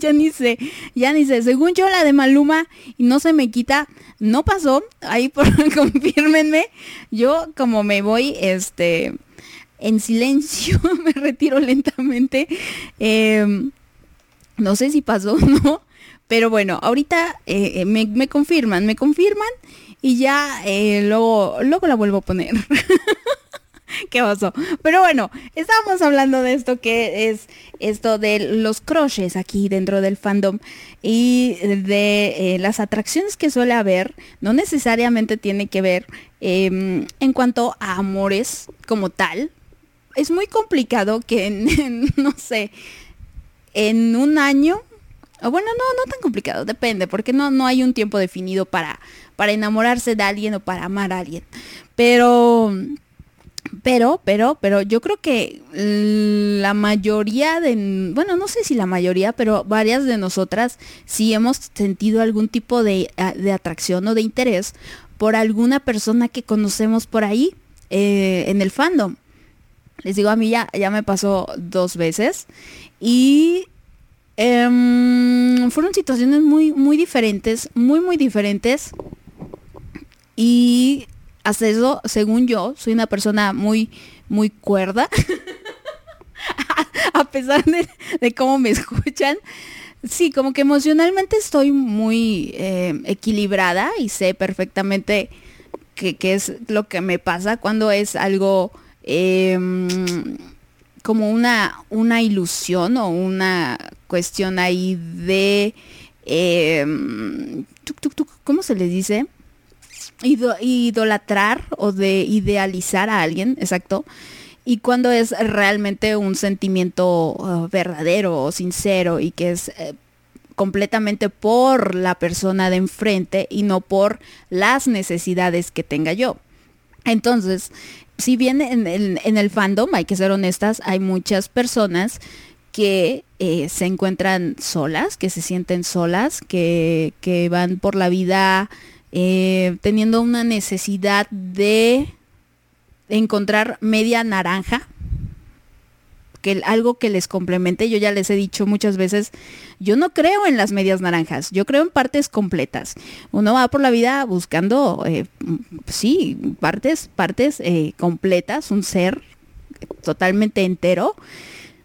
Ya ni sé, ya ni sé. Según yo, la de Maluma y no se me quita, no pasó. Ahí por confírmenme. Yo como me voy, este, en silencio, me retiro lentamente. Em, no sé si pasó no. Pero bueno, ahorita eh, eh, me, confirman, me confirman y ya eh, luego, luego la vuelvo a poner. ¿Qué pasó? Pero bueno, estábamos hablando de esto que es esto de los crushes aquí dentro del fandom y de las atracciones que suele haber. No necesariamente tiene que ver em, en cuanto a amores como tal. Es muy complicado que, en, no sé, en un año o bueno, no, no tan complicado, depende, porque no, no hay un tiempo definido para, para enamorarse de alguien o para amar a alguien. Pero, pero, pero, pero yo creo que la mayoría de, bueno, no sé si la mayoría, pero varias de nosotras sí hemos sentido algún tipo de, a- de atracción o de interés por alguna persona que conocemos por ahí eh, en el fandom. Les digo, a mí ya, ya me pasó dos veces y em, fueron situaciones muy, muy diferentes, muy, muy diferentes. Y hasta eso, según yo, soy una persona muy, muy cuerda. a pesar de, cómo me escuchan. Sí, como que emocionalmente estoy muy eh, equilibrada y sé perfectamente qué qué es lo que me pasa cuando es algo em, como una, una ilusión o una cuestión ahí de... em, ¿Cómo se les dice? Ido- idolatrar o de idealizar a alguien, exacto. Y cuando es realmente un sentimiento uh, verdadero o sincero y que es eh, completamente por la persona de enfrente y no por las necesidades que tenga yo. Entonces, si bien en, el- fandom, hay que ser honestas, hay muchas personas que eh, se encuentran solas, que se sienten solas, que, que van por la vida eh, teniendo una necesidad de encontrar media naranja, que algo que les complemente. Yo ya les he dicho muchas veces, yo no creo en las medias naranjas, yo creo en partes completas. Uno va por la vida buscando, eh, sí, partes, partes eh, completas, un ser totalmente entero.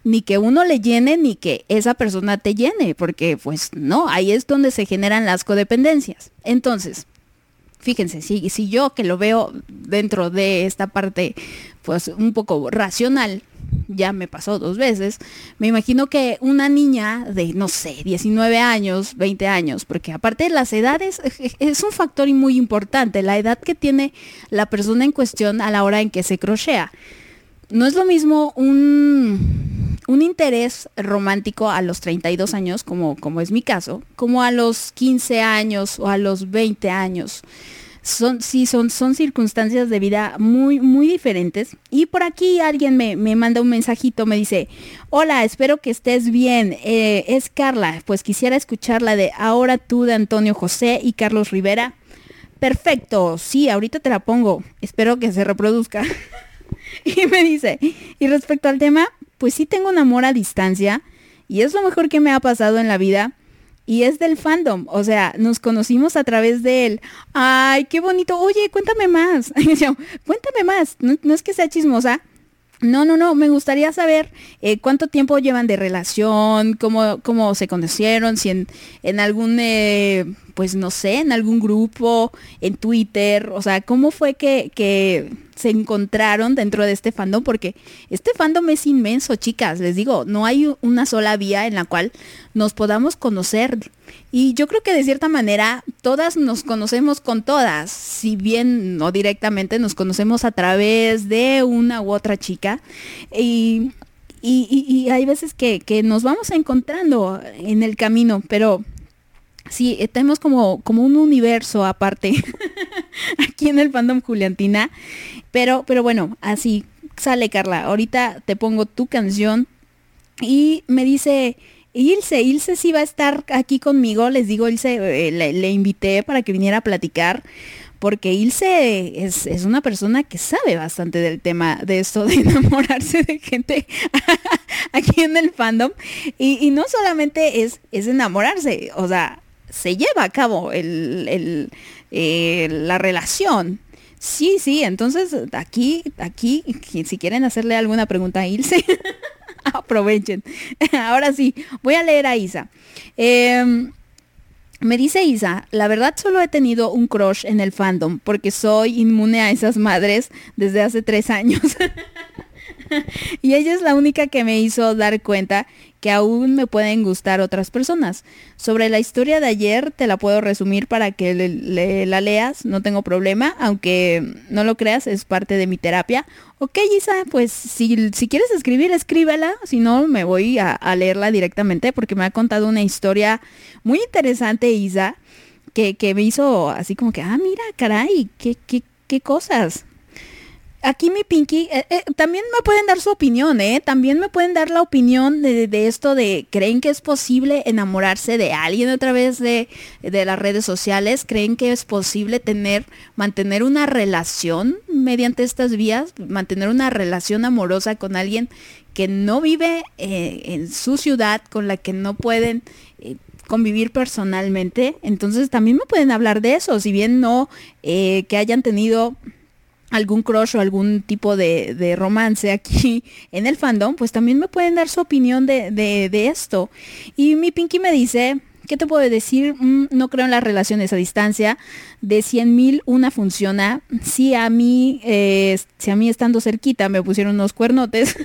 Ni que uno le llene, ni que esa persona te llene, porque pues no, ahí es donde se generan las codependencias. Entonces, fíjense, si, si yo que lo veo dentro de esta parte, pues un poco racional, ya me pasó dos veces, me imagino que una niña de, no sé, 19 años, 20 años, porque aparte de las edades eh, es un factor muy importante, la edad que tiene la persona en cuestión a la hora en que se crochea. No es lo mismo un, un interés romántico a los 32 años, como, como es mi caso, como a los 15 años o a los 20 años. Son, sí, son, son circunstancias de vida muy, muy diferentes. Y por aquí alguien me, me manda un mensajito, me dice, hola, espero que estés bien. Eh, es Carla, pues quisiera escuchar la de Ahora tú de Antonio José y Carlos Rivera. Perfecto, sí, ahorita te la pongo. Espero que se reproduzca. y me dice, y respecto al tema, pues sí tengo un amor a distancia y es lo mejor que me ha pasado en la vida. Y es del fandom, o sea, nos conocimos a través de él. Ay, qué bonito. Oye, cuéntame más. Cuéntame más. No, es que sea chismosa. No, no, no. Me gustaría saber eh, cuánto tiempo llevan de relación, cómo, cómo se conocieron, si en, en algún, eh, pues no sé, en algún grupo, en Twitter. O sea, cómo fue que, que se encontraron dentro de este fandom, porque este fandom es inmenso, chicas, les digo, no hay una sola vía en la cual nos podamos conocer. Y yo creo que de cierta manera todas nos conocemos con todas, si bien no directamente nos conocemos a través de una u otra chica. Y, Y, hay veces que, que, nos vamos encontrando en el camino, pero sí, eh, tenemos como, como un universo aparte aquí en el fandom Juliantina. Pero, pero bueno, así sale Carla. Ahorita te pongo tu canción y me dice, Ilse, Ilse sí va a estar aquí conmigo. Les digo, Ilse, eh, le, invité para que viniera a platicar porque Ilse es, una persona que sabe bastante del tema de esto de enamorarse de gente aquí en el fandom. Y, no solamente es, es enamorarse, o sea, se lleva a cabo el, eh, la relación. Sí, sí, entonces aquí, aquí, si quieren hacerle alguna pregunta a Ilse, aprovechen. Ahora sí, voy a leer a Isa. Em, me dice Isa, la verdad solo he tenido un crush en el fandom porque soy inmune a esas madres desde hace tres años. y ella es la única que me hizo dar cuenta que aún me pueden gustar otras personas. Sobre la historia de ayer te la puedo resumir para que la leas, no tengo problema, aunque no lo creas, es parte de mi terapia. Ok, Isa, pues si, si quieres escribir, escríbela, si no me voy a, leerla directamente porque me ha contado una historia muy interesante, Isa, que, que me hizo así como que, ah, mira, caray, qué, qué, qué cosas aquí mi Pinky, eh, eh, también me pueden dar su opinión, ¿eh? También me pueden dar la opinión de, esto de, ¿creen que es posible enamorarse de alguien a través de, de, las redes sociales? ¿Creen que es posible tener, mantener una relación mediante estas vías? Mantener una relación amorosa con alguien que no vive eh, en su ciudad, con la que no pueden convivir personalmente. Entonces también me pueden hablar de eso, si bien no que hayan tenido algún crush o algún tipo de, romance aquí en el fandom, pues también me pueden dar su opinión de, esto. Y mi Pinky me dice, ¿qué te puedo decir? Mm, no creo en las relaciones a distancia. De 100 mil una funciona. Si a mí, eh, si a mí estando cerquita me pusieron unos cuernotes,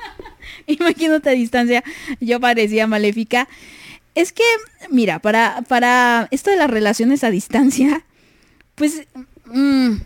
imagínate a distancia, yo parecía maléfica. Es que, mira, para, para esto de las relaciones a distancia, pues... Mm,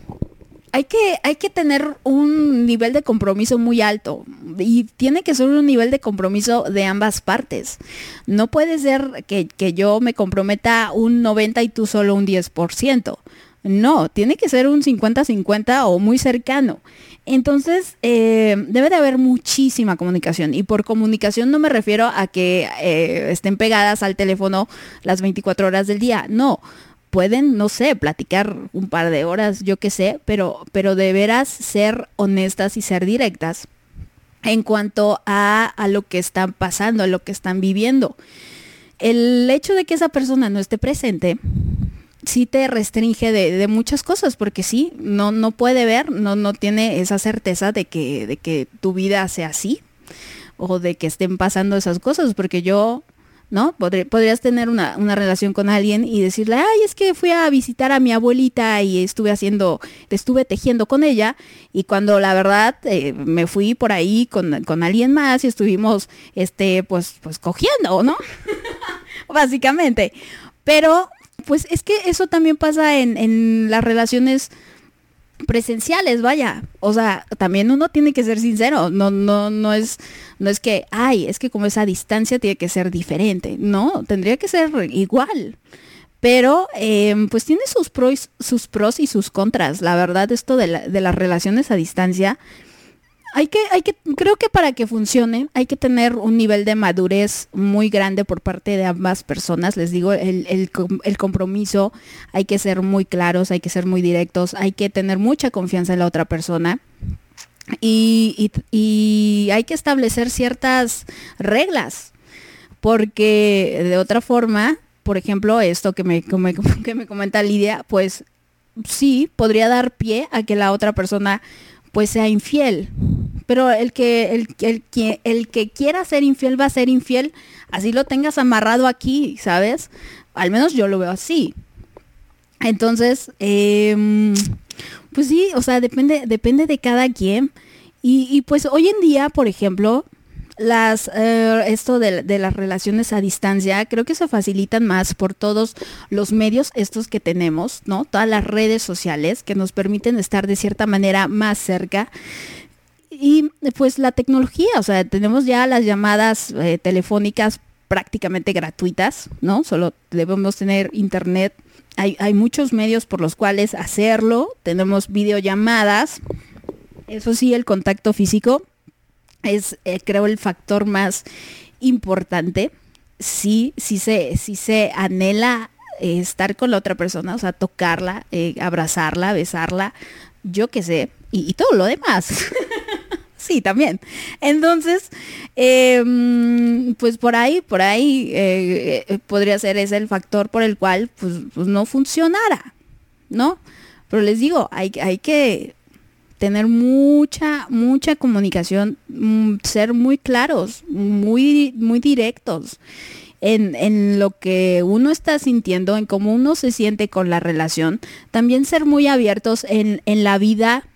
hay que, hay que tener un nivel de compromiso muy alto y tiene que ser un nivel de compromiso de ambas partes. No puede ser que, yo me comprometa un 90 y tú solo un 10%. No, tiene que ser un 50-50 o muy cercano. Entonces, eh, debe de haber muchísima comunicación. Y por comunicación no me refiero a que eh, estén pegadas al teléfono las 24 horas del día. No, pueden, no sé, platicar un par de horas, yo qué sé, pero, pero de veras ser honestas y ser directas en cuanto a, lo que están pasando, a lo que están viviendo. El hecho de que esa persona no esté presente sí te restringe de, muchas cosas, porque sí, no, no puede ver, no, no tiene esa certeza de que, de que tu vida sea así o de que estén pasando esas cosas, porque yo ¿no? podrías tener una, relación con alguien y decirle, ay, es que fui a visitar a mi abuelita y estuve haciendo, estuve tejiendo con ella y cuando la verdad eh, me fui por ahí con, alguien más y estuvimos, este, pues, pues cogiendo, ¿no? Básicamente. Pero, pues es que eso también pasa en, en las relaciones presenciales, vaya. O sea, también uno tiene que ser sincero. No, no, no es, no es que, ay, es que como esa distancia tiene que ser diferente. No, tendría que ser igual. Pero em, pues tiene sus pros, sus pros y sus contras. La verdad, esto de, de las relaciones a distancia hay que, hay que, creo que para que funcione hay que tener un nivel de madurez muy grande por parte de ambas personas. Les digo, el, compromiso, hay que ser muy claros, hay que ser muy directos, hay que tener mucha confianza en la otra persona. Y, hay que establecer ciertas reglas, porque de otra forma, por ejemplo, esto que me, que me comenta Lidia, pues sí, podría dar pie a que la otra persona pues sea infiel. Pero el que, el, el, el que quiera ser infiel va a ser infiel, así lo tengas amarrado aquí, ¿sabes? Al menos yo lo veo así. Entonces, em, pues sí, o sea, depende, depende de cada quien. Y, y pues hoy en día, por ejemplo, las, eh, esto de, las relaciones a distancia creo que se facilitan más por todos los medios estos que tenemos, ¿no? Todas las redes sociales que nos permiten estar de cierta manera más cerca. Y, pues la tecnología, o sea, tenemos ya las llamadas eh, telefónicas prácticamente gratuitas, ¿no? Solo debemos tener internet. Hay, hay muchos medios por los cuales hacerlo. Tenemos videollamadas. Eso sí, el contacto físico es, eh, creo, el factor más importante. Sí, sí se, sí se anhela eh, estar con la otra persona, o sea, tocarla, abrazarla, besarla, yo qué sé, y todo lo demás. sí, también. Entonces, em, pues por ahí, por ahí eh, eh, podría ser ese el factor por el cual pues, pues, no funcionara, ¿no? Pero les digo, hay, hay que tener mucha, mucha comunicación, mm, ser muy claros, muy, muy directos. En, en, lo que uno está sintiendo, en cómo uno se siente con la relación, también ser muy abiertos en, en la vida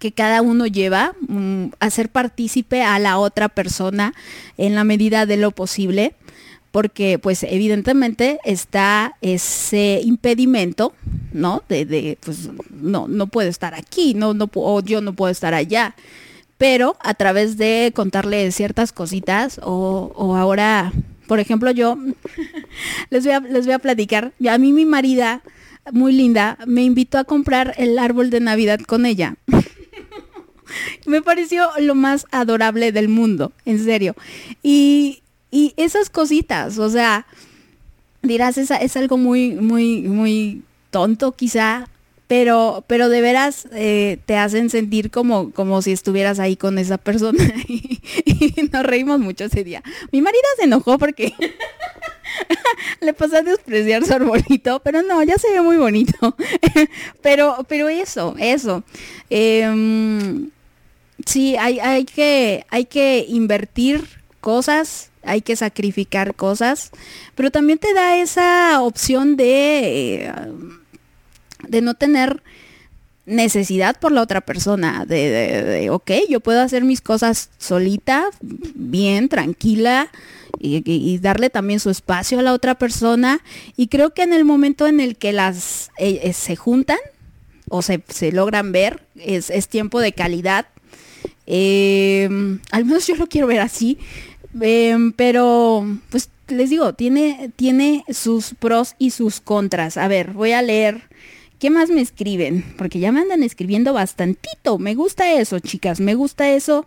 que cada uno lleva, mm, hacer partícipe a la otra persona en la medida de lo posible, porque pues evidentemente está ese impedimento, ¿no? De, pues no, no puedo estar aquí, no, no, o yo no puedo estar allá. Pero a través de contarle ciertas cositas, o, o ahora, por ejemplo, yo les voy a, les voy a platicar, a mí mi marida, muy linda, me invitó a comprar el árbol de Navidad con ella. me pareció lo más adorable del mundo, en serio. Y, y esas cositas, o sea, dirás, es, es algo muy, muy, muy tonto quizá, pero, pero de veras eh, te hacen sentir como, como si estuvieras ahí con esa persona. y, nos reímos mucho ese día. Mi marido se enojó porque le pasó a despreciar su arbolito, pero no, ya se ve muy bonito. pero, pero eso, eso. Eh, sí, hay, que, hay que invertir cosas, hay que sacrificar cosas, pero también te da esa opción de, eh, de no tener necesidad por la otra persona, de, de, de, ok, yo puedo hacer mis cosas solita, bien, tranquila, y, y, darle también su espacio a la otra persona. Y creo que en el momento en el que las eh, eh, se juntan o se, se logran ver, es, es, tiempo de calidad. Eh, al menos yo lo quiero ver así. pero, pues les digo, tiene, tiene sus pros y sus contras. A ver, voy a leer ¿Qué más me escriben? Porque ya me andan escribiendo bastantito. Me gusta eso, chicas. Me gusta eso.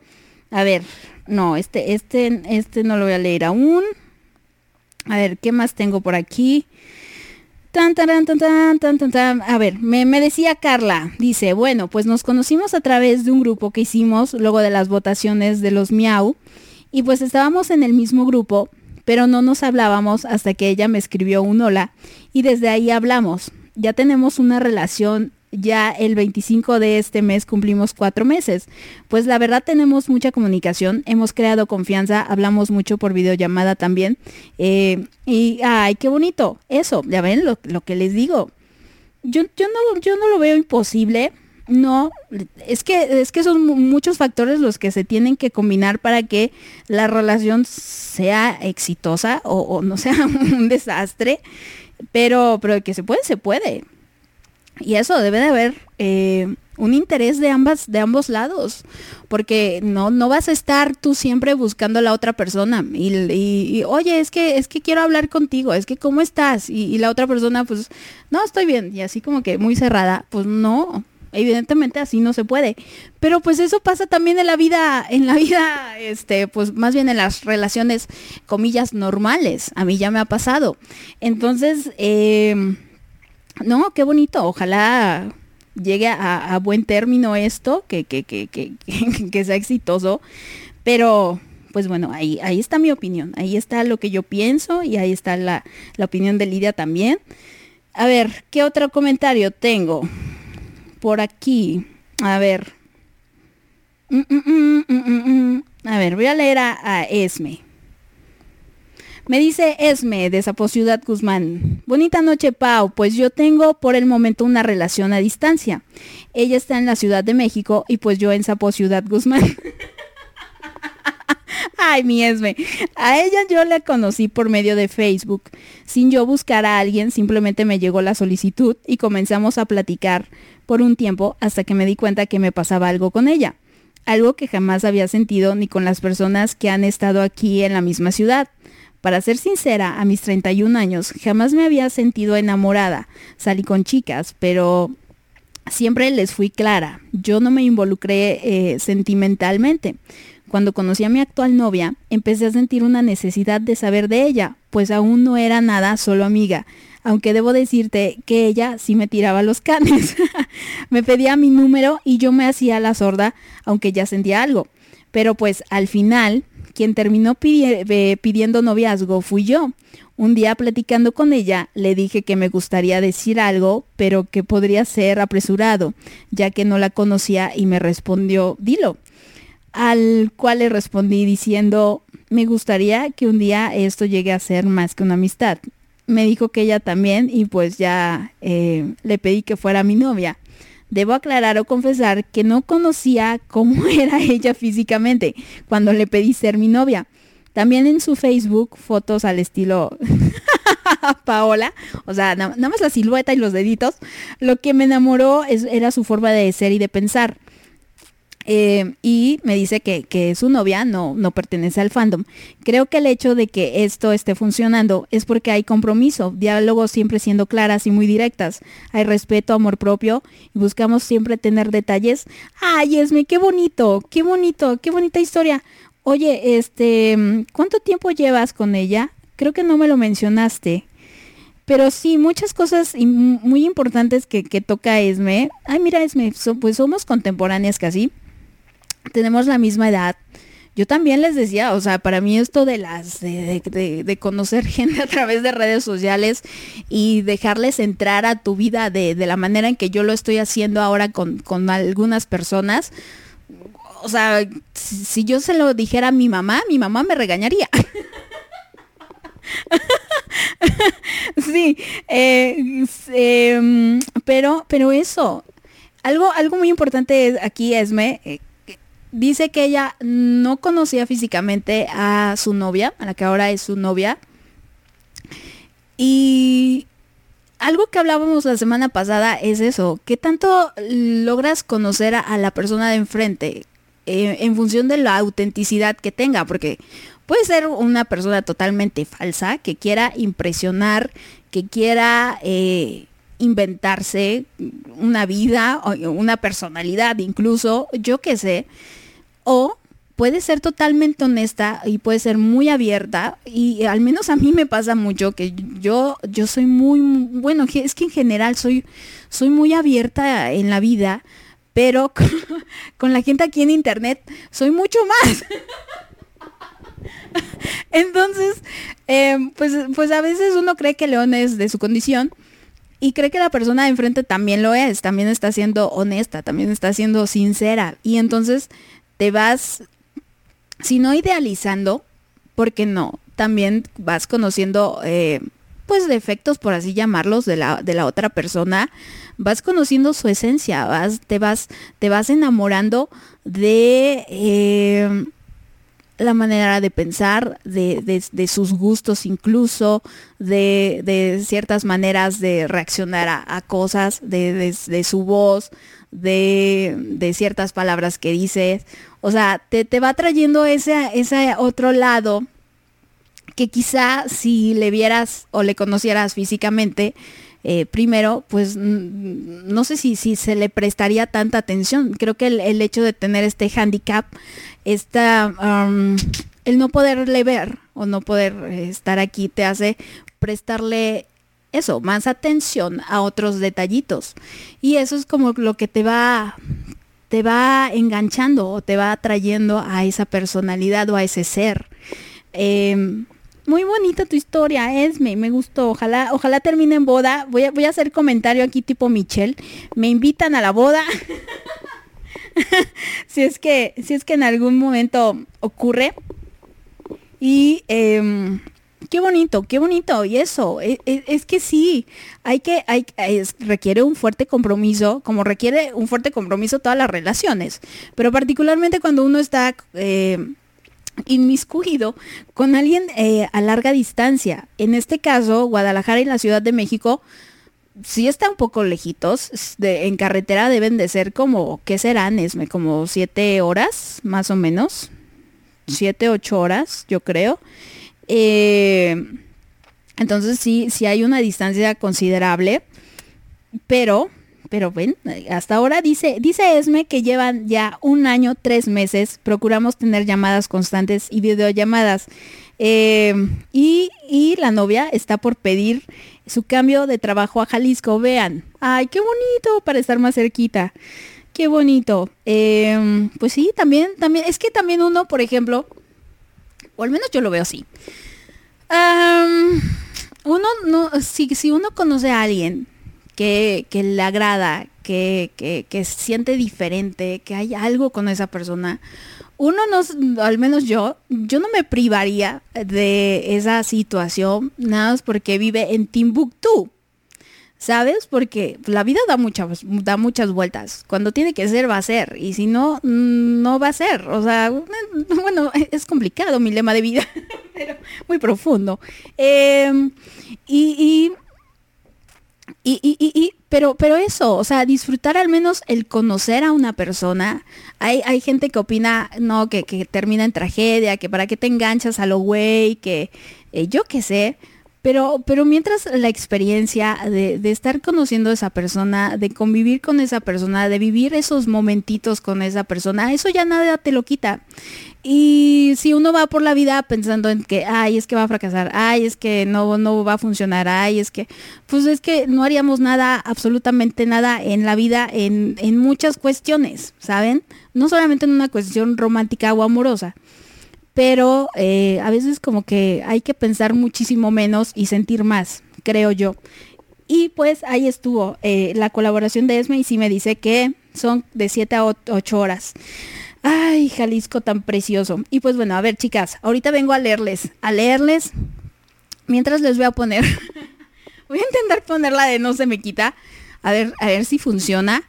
A ver, no, este, este, este no lo voy a leer aún. A ver, ¿qué más tengo por aquí? Tan, tan, tan, tan, tan, tan, tan. A ver, me, me, decía Carla, dice, bueno, pues nos conocimos a través de un grupo que hicimos luego de las votaciones de los Miau. Y pues estábamos en el mismo grupo, pero no nos hablábamos hasta que ella me escribió un hola. Y desde ahí hablamos ya tenemos una relación, ya el 25 de este mes cumplimos cuatro meses. Pues la verdad tenemos mucha comunicación, hemos creado confianza, hablamos mucho por videollamada también. Eh, y, ay, qué bonito, eso, ya ven lo, que les digo. Yo, yo, no, yo no lo veo imposible. No, es que, es que son muchos factores los que se tienen que combinar para que la relación sea exitosa o, o no sea un desastre. Pero, pero que se puede, se puede. Y eso debe de haber eh, un interés de ambas, de ambos lados. Porque no, no vas a estar tú siempre buscando a la otra persona. Y, y, oye, es que, es que quiero hablar contigo, es que cómo estás. Y, y la otra persona, pues, no, estoy bien. Y así como que muy cerrada, pues no. Evidentemente así no se puede. Pero pues eso pasa también en la vida, en la vida, este, pues más bien en las relaciones, comillas, normales. A mí ya me ha pasado. Entonces, eh, no, qué bonito. Ojalá llegue a, buen término esto, que, que, que, que, sea exitoso. Pero pues bueno, ahí, ahí está mi opinión, ahí está lo que yo pienso y ahí está la, la opinión de Lidia también. A ver, ¿qué otro comentario tengo? por aquí. A ver. Mm, mm, mm, a ver, voy a leer a, Esme. Me dice Esme de Zapo Ciudad Guzmán. Bonita noche, Pau. Pues yo tengo por el momento una relación a distancia. Ella está en la Ciudad de México y pues yo en Zapo Ciudad Guzmán. Ay, mi Esme. A ella yo la conocí por medio de Facebook. Sin yo buscar a alguien, simplemente me llegó la solicitud y comenzamos a platicar por un tiempo hasta que me di cuenta que me pasaba algo con ella. algo que jamás había sentido ni con las personas que han estado aquí en la misma ciudad. Para ser sincera, a mis 31 años jamás me había sentido enamorada. Salí con chicas, pero siempre les fui clara. Yo no me involucré eh, sentimentalmente. Cuando conocí a mi actual novia, empecé a sentir una necesidad de saber de ella, pues aún no era nada, solo amiga. Aunque debo decirte que ella sí me tiraba los canes. me pedía mi número y yo me hacía la sorda, aunque ya sentía algo. Pero pues al final, quien terminó pidiendo noviazgo fui yo. Un día platicando con ella, le dije que me gustaría decir algo, pero que podría ser apresurado, ya que no la conocía y me respondió, dilo al cual le respondí diciendo, me gustaría que un día esto llegue a ser más que una amistad. Me dijo que ella también y pues ya eh, le pedí que fuera mi novia. Debo aclarar o confesar que no conocía cómo era ella físicamente cuando le pedí ser mi novia. También en su Facebook fotos al estilo Paola, o sea, nada más la silueta y los deditos. Lo que me enamoró era su forma de ser y de pensar. Eh, y me dice que, su novia no, no pertenece al fandom. Creo que el hecho de que esto esté funcionando es porque hay compromiso, diálogos siempre siendo claras y muy directas. Hay respeto, amor propio y buscamos siempre tener detalles. Ay, Esme, qué bonito, qué bonito, qué bonita historia. Oye, este, ¿cuánto tiempo llevas con ella? Creo que no me lo mencionaste. Pero sí, muchas cosas muy importantes que, toca Esme. Ay, mira, Esme, pues somos contemporáneas casi tenemos la misma edad. Yo también les decía, o sea, para mí esto de las de, conocer gente a través de redes sociales y dejarles entrar a tu vida de, la manera en que yo lo estoy haciendo ahora con, con algunas personas, o sea, si, yo se lo dijera a mi mamá, mi mamá me regañaría. sí, eh, em, pero, pero eso, algo, algo muy importante aquí, Esme, eh, dice que ella no conocía físicamente a su novia, a la que ahora es su novia. Y algo que hablábamos la semana pasada es eso, ¿qué tanto logras conocer a, la persona de enfrente eh, en función de la autenticidad que tenga? Porque puede ser una persona totalmente falsa, que quiera impresionar, que quiera eh, inventarse una vida, una personalidad incluso, yo qué sé. O puede ser totalmente honesta y puede ser muy abierta y al menos a mí me pasa mucho que yo yo soy muy bueno es que en general soy soy muy abierta en la vida pero con, la gente aquí en internet soy mucho más entonces em, pues pues a veces uno cree que León es de su condición y cree que la persona de enfrente también lo es, también está siendo honesta, también está siendo sincera. Y entonces te vas, si no idealizando, porque no, también vas conociendo, eh, pues defectos, por así llamarlos, de la, de la otra persona, vas conociendo su esencia, vas, te, vas, te vas enamorando de eh, la manera de pensar, de, sus gustos incluso, de, ciertas maneras de reaccionar a, cosas, de, su voz, de, ciertas palabras que dices. O sea, te, va trayendo ese, ese otro lado que quizá si le vieras o le conocieras físicamente, eh, primero, pues no sé si, si se le prestaría tanta atención. Creo que el, hecho de tener este handicap, esta, el no poderle ver o no poder eh, estar aquí te hace prestarle eso, más atención a otros detallitos. Y eso es como lo que te va te va enganchando o te va atrayendo a esa personalidad o a ese ser. Em, muy bonita tu historia, Esme, me gustó. Ojalá, ojalá termine en boda. Voy a, voy a hacer comentario aquí tipo Michelle. Me invitan a la boda. si es que, si es que en algún momento ocurre. Y em, qué bonito, qué bonito. Y eso, e, e, es, que sí, hay que, hay, requiere un fuerte compromiso, como requiere un fuerte compromiso todas las relaciones. Pero particularmente cuando uno está eh, inmiscuido con alguien eh, a larga distancia. En este caso, Guadalajara y la Ciudad de México, sí está un poco lejitos. De, en carretera deben de ser como, ¿qué serán? Esme? Como siete horas, más o menos. Siete, ocho horas, yo creo. Eh, entonces sí, sí hay una distancia considerable. Pero, pero ven, hasta ahora dice, dice Esme que llevan ya un año, tres meses. Procuramos tener llamadas constantes y videollamadas. Eh, y, y la novia está por pedir su cambio de trabajo a Jalisco. Vean, ay, qué bonito para estar más cerquita. Qué bonito. Em, pues sí, también, también, es que también uno, por ejemplo, o al menos yo lo veo así. uno no, si, si uno conoce a alguien que, que le agrada, que, que, que siente diferente, que hay algo con esa persona, uno no, al menos yo, yo no me privaría de esa situación, nada más porque vive en Timbuktu. ¿Sabes? Porque la vida da muchas, da muchas vueltas. Cuando tiene que ser, va a ser. Y si no, no va a ser. O sea, bueno, es complicado mi lema de vida, pero muy profundo. Em, y, y, y, y, pero, pero eso, o sea, disfrutar al menos el conocer a una persona. Hay, hay gente que opina, no, que, que termina en tragedia, que para qué te enganchas a lo güey, que eh, yo qué sé. Pero, pero mientras la experiencia de, estar conociendo a esa persona, de convivir con esa persona, de vivir esos momentitos con esa persona, eso ya nada te lo quita. Y si uno va por la vida pensando en que, ay, es que va a fracasar, ay, es que no, no va a funcionar, ay, es que, pues es que no haríamos nada, absolutamente nada en la vida en, en muchas cuestiones, ¿saben? No solamente en una cuestión romántica o amorosa, pero eh, a veces como que hay que pensar muchísimo menos y sentir más, creo yo. Y pues ahí estuvo eh, la colaboración de Esme y sí me dice que son de 7 a 8 horas. Ay, Jalisco tan precioso. Y pues bueno, a ver, chicas, ahorita vengo a leerles, a leerles, mientras les voy a poner, voy a intentar ponerla de no se me quita, a ver, a ver si funciona,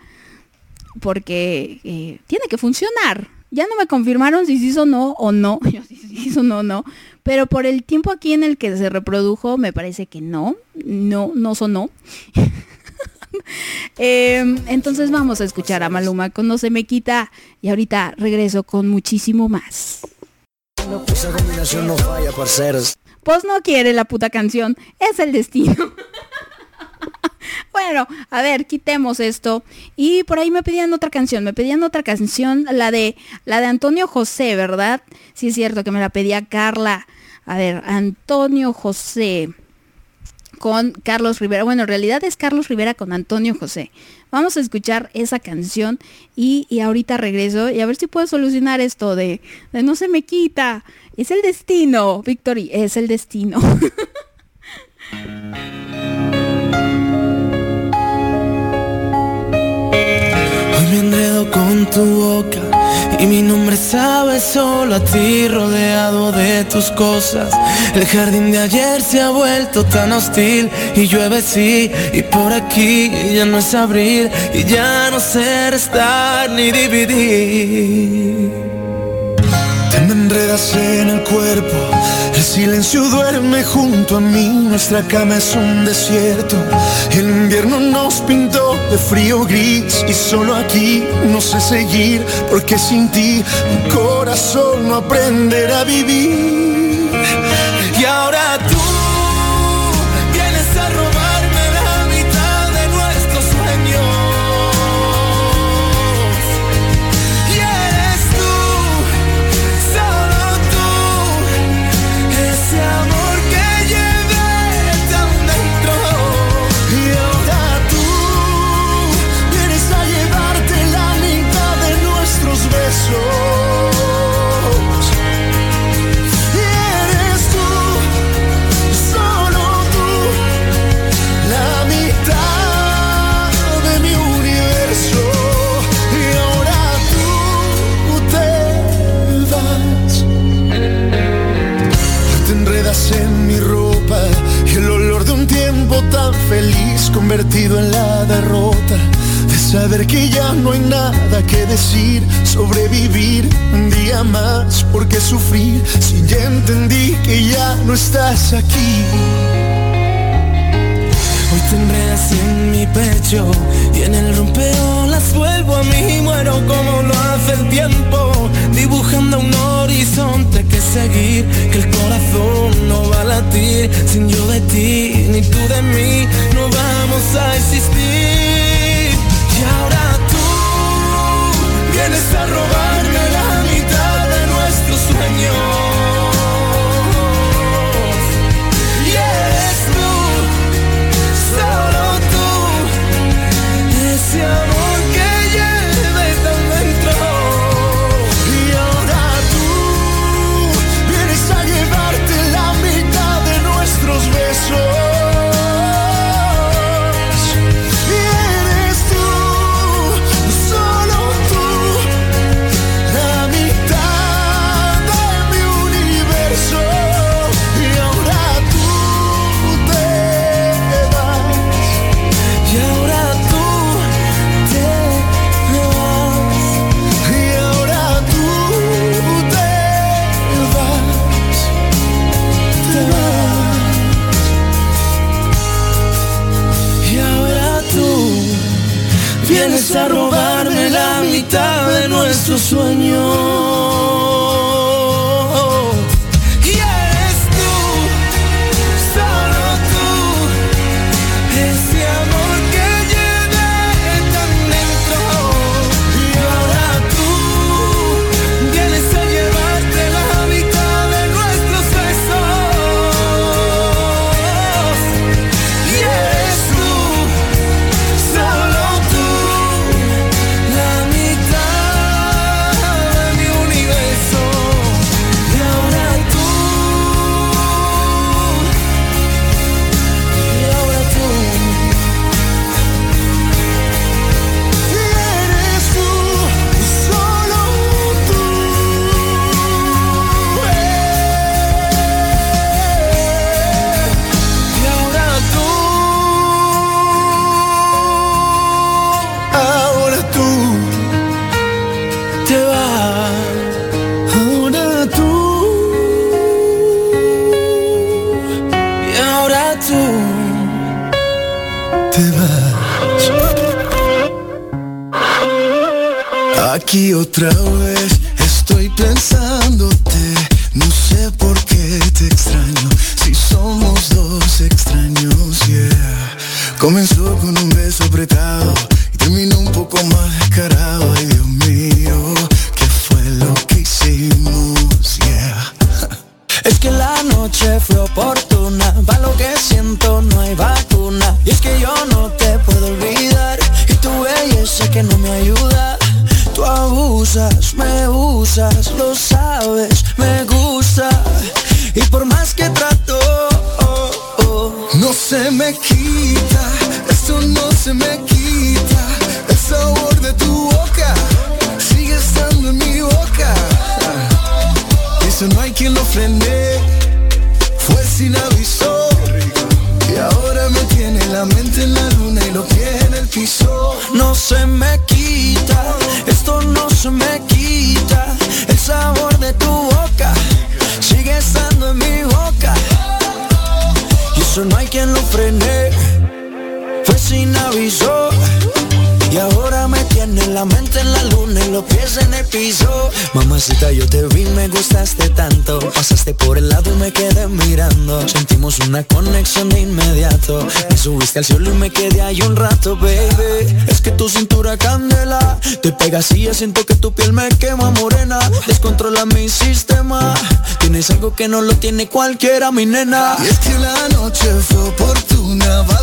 porque eh, tiene que funcionar. Ya no me confirmaron si sí sonó o no, yo sí, sí sonó o no, pero por el tiempo aquí en el que se reprodujo, me parece que no, no, no sonó. eh, entonces vamos a escuchar a Maluma con No se me quita y ahorita regreso con muchísimo más. Esa combinación no falla, parceros. Pues no quiere la puta canción, es el destino. bueno, a ver, quitemos esto. Y por ahí me pedían otra canción, me pedían otra canción, la de la de Antonio José, ¿verdad? Sí es cierto que me la pedía Carla. A ver, Antonio José con Carlos Rivera. Bueno, en realidad es Carlos Rivera con Antonio José. Vamos a escuchar esa canción y, y ahorita regreso y a ver si puedo solucionar esto de, de no se me quita. Es el destino, Victory, es el destino. y mi nombre sabe solo a ti rodeado de tus cosas. El jardín de ayer se ha vuelto tan hostil y llueve sí y por aquí ya no es abril y ya no sé restar ni dividir. Enredas en el cuerpo, el silencio duerme junto a mí, nuestra cama es un desierto. El invierno nos pintó de frío gris y solo aquí no sé seguir, porque sin ti mi corazón no aprenderá a vivir. Y ahora tú convertido en la derrota de saber que ya no hay nada que decir, sobrevivir un día más, porque sufrir si ya entendí que ya no estás aquí? Hoy te enredas en mi pecho y en el rompeolas vuelvo a mí muero como lo hace el tiempo, dibujando un horizonte que seguir, que el corazón no va a latir sin yo de ti ni tú de mí volvimos a existir. Y ahora tú vienes a robarme la mitad de nuestro sueño. sus sueños. outra vez. Que al me quedé ahí un rato, baby. Es que tu cintura candela Te pegas y siento que tu piel me quema morena. Descontrola mi sistema Tienes algo que no lo tiene cualquiera, mi nena. Y es que la noche fue oportuna, va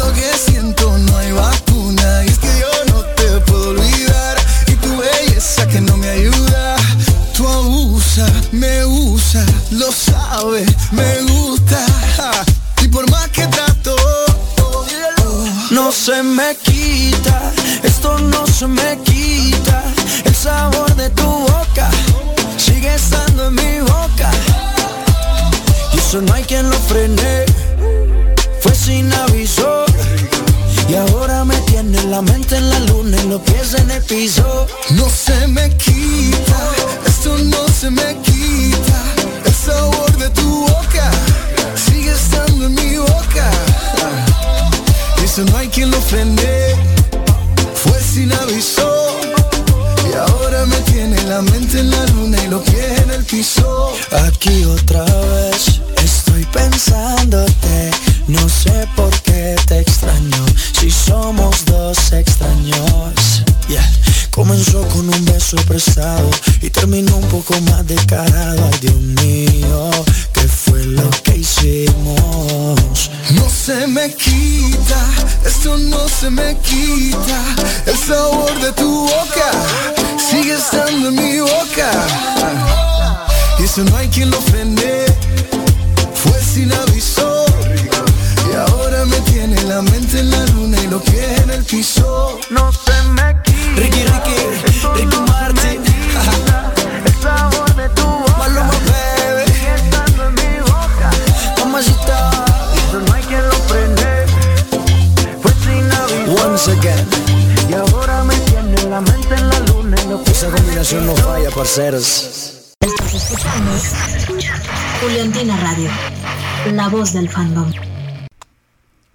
del fandom.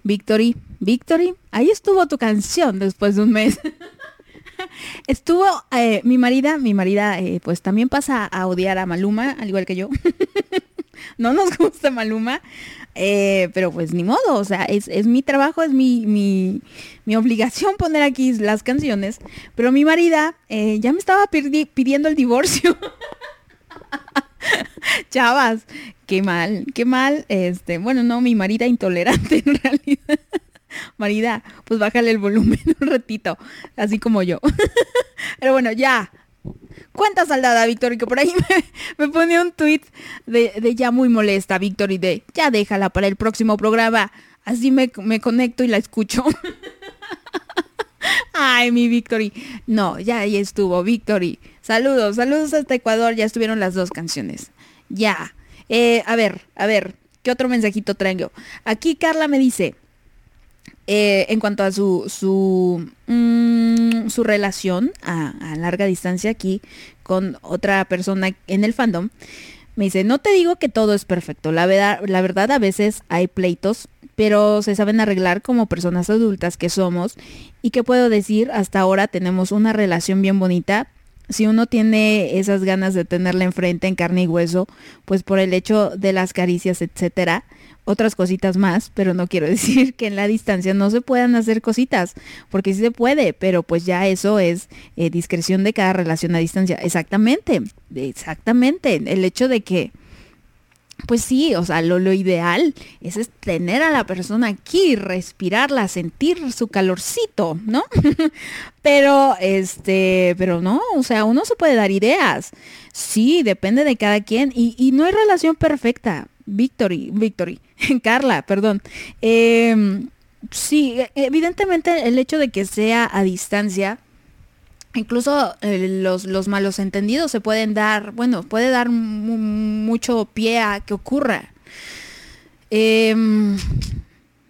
Victory, Victory, ahí estuvo tu canción después de un mes. Estuvo eh, mi marida, mi marida eh, pues también pasa a odiar a Maluma, al igual que yo. no nos gusta Maluma, eh, pero pues ni modo, o sea, es, es mi trabajo, es mi, mi, mi obligación poner aquí las canciones. Pero mi marida eh, ya me estaba pidiendo el divorcio. Chavas, qué mal, qué mal. Este, bueno, no, mi marida intolerante en realidad. Marida, pues bájale el volumen un ratito, así como yo. Pero bueno, ya. Cuenta saldada, Víctor, que por ahí me, pone un de, de ya muy molesta, Víctor, y de ya déjala para el próximo programa. Así me, me conecto y la escucho. Ay, mi Victory. No, ya ahí estuvo, Victory. Saludos, saludos hasta Ecuador. Ya estuvieron las dos canciones. Ya. Eh, a ver, a ver, ¿qué otro mensajito traigo? Aquí Carla me dice, eh, en cuanto a su su, mm, su relación a, a larga distancia aquí con otra persona en el fandom, me dice, no te digo que todo es perfecto, la verdad, la verdad a veces hay pleitos, pero se saben arreglar como personas adultas que somos y que puedo decir, hasta ahora tenemos una relación bien bonita. Si uno tiene esas ganas de tenerla enfrente en carne y hueso, pues por el hecho de las caricias, etcétera, otras cositas más, pero no quiero decir que en la distancia no se puedan hacer cositas, porque sí se puede, pero pues ya eso es eh, discreción de cada relación a distancia. Exactamente, exactamente. El hecho de que, pues sí, o sea, lo, lo ideal es, tener a la persona aquí, respirarla, sentir su calorcito, ¿no? pero, este, pero no, o sea, uno se puede dar ideas. Sí, depende de cada quien y, y no hay relación perfecta. Victory, Victory, Carla, perdón. Eh, sí, evidentemente el hecho de que sea a distancia, incluso eh, los, los, malos entendidos se pueden dar, bueno, puede dar mucho pie a que ocurra. Eh,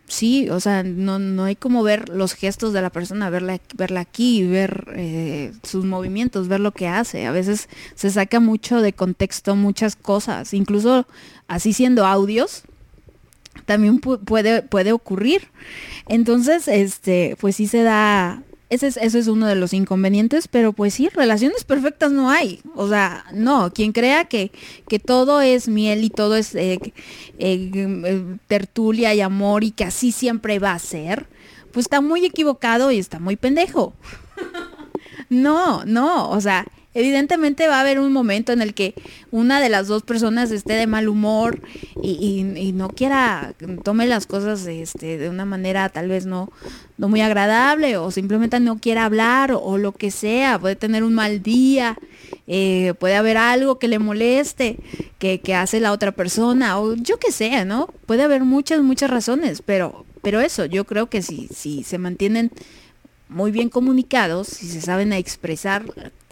sí, o sea, no, no, hay como ver los gestos de la persona, verla, verla aquí, ver eh, sus movimientos, ver lo que hace. A veces se saca mucho de contexto muchas cosas, incluso así siendo audios, también pu puede, puede ocurrir. Entonces, este, pues sí se da, ese es, eso es uno de los inconvenientes, pero pues sí, relaciones perfectas no hay. O sea, no, quien crea que, que todo es miel y todo es eh, eh, tertulia y amor y que así siempre va a ser, pues está muy equivocado y está muy pendejo. no, no, o sea, evidentemente va a haber un momento en el que una de las dos personas esté de mal humor y, no quiera, tome las cosas este, de una manera tal vez no, muy agradable o simplemente no quiera hablar o, lo que sea, puede tener un mal día, eh, puede haber algo que le moleste, que, hace la otra persona o yo que sea, ¿no? Puede haber muchas, muchas razones, pero, eso, yo creo que si, si se mantienen muy bien comunicados, si se saben expresar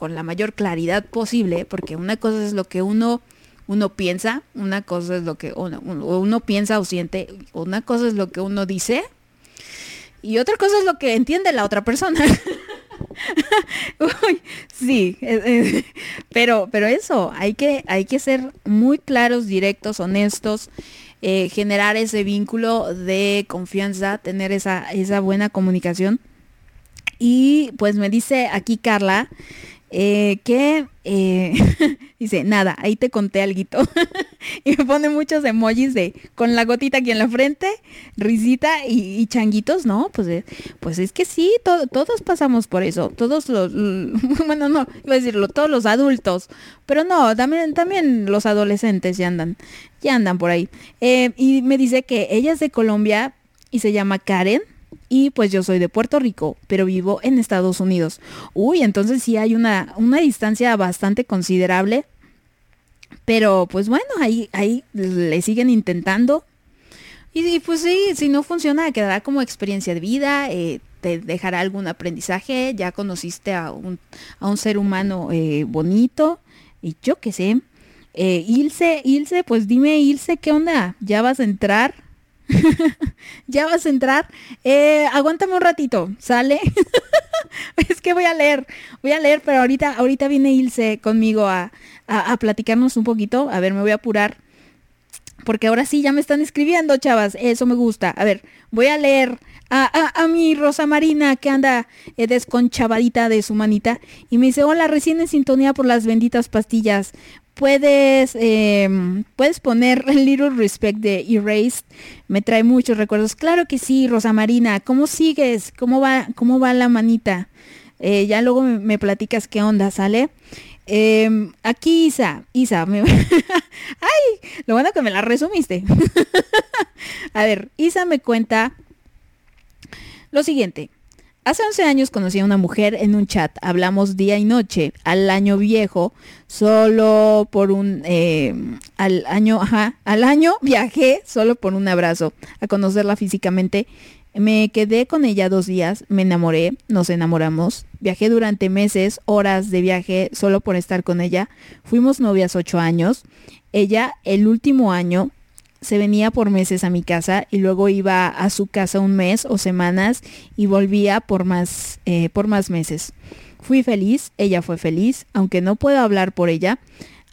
con la mayor claridad posible, porque una cosa es lo que uno, uno piensa, una cosa es lo que uno, uno piensa o siente, una cosa es lo que uno dice, y otra cosa es lo que entiende la otra persona. Sí, eh, eh, pero, pero eso, hay que, hay que ser muy claros, directos, honestos. eh, generar ese vínculo de confianza, tener esa, esa buena comunicación. Y pues me dice aquí Carla eh, que eh, dice, nada, ahí te conté algo. y me pone muchos emojis de con la gotita aquí en la frente, risita y, changuitos, ¿no? Pues, eh, pues es que sí, todos pasamos por eso. Todos los, bueno, no, iba a decirlo, todos los adultos. Pero no, también, también los adolescentes ya andan, ya andan por ahí. y me dice que ella es de Colombia y se llama Karen y pues yo soy de Puerto Rico, pero vivo en Estados Unidos. Uy, entonces sí hay una, una distancia bastante considerable. Pero pues bueno, ahí, ahí le siguen intentando. Y, pues sí, si no funciona, quedará como experiencia de vida, eh, te dejará algún aprendizaje, ya conociste a un, a un ser humano eh, bonito, y yo qué sé. Eh, Ilse, Ilse, pues dime Ilse, ¿qué onda? ¿Ya vas a entrar? ya vas a entrar. Eh, aguántame un ratito, ¿sale? es que voy a leer, voy a leer, pero ahorita, ahorita viene Ilse conmigo a, a, platicarnos un poquito. A ver, me voy a apurar. Porque ahora sí ya me están escribiendo, chavas. Eso me gusta. A ver, voy a leer a, a, mi Rosa Marina que anda eh, desconchavadita de su manita. Y me dice, hola, recién en sintonía por las benditas pastillas puedes, em, puedes poner Little Respect de Erased. Me trae muchos recuerdos. Claro que sí, Rosa Marina. ¿Cómo sigues? ¿Cómo va, cómo va la manita? Eh, ya luego me, platicas qué onda, ¿sale? Em, aquí Isa, Isa, me... ay, lo bueno que me la resumiste. a ver, Isa me cuenta lo siguiente. Hace 11 años conocí a una mujer en un chat, hablamos día y noche, al año viejo, solo por un, eh, al año, ajá, al año viajé solo por un abrazo, a conocerla físicamente. Me quedé con ella dos días, me enamoré, nos enamoramos, viajé durante meses, horas de viaje solo por estar con ella, fuimos novias ocho años, ella el último año se venía por meses a mi casa y luego iba a su casa un mes o semanas y volvía por más, eh, por más meses. Fui feliz, ella fue feliz, aunque no puedo hablar por ella.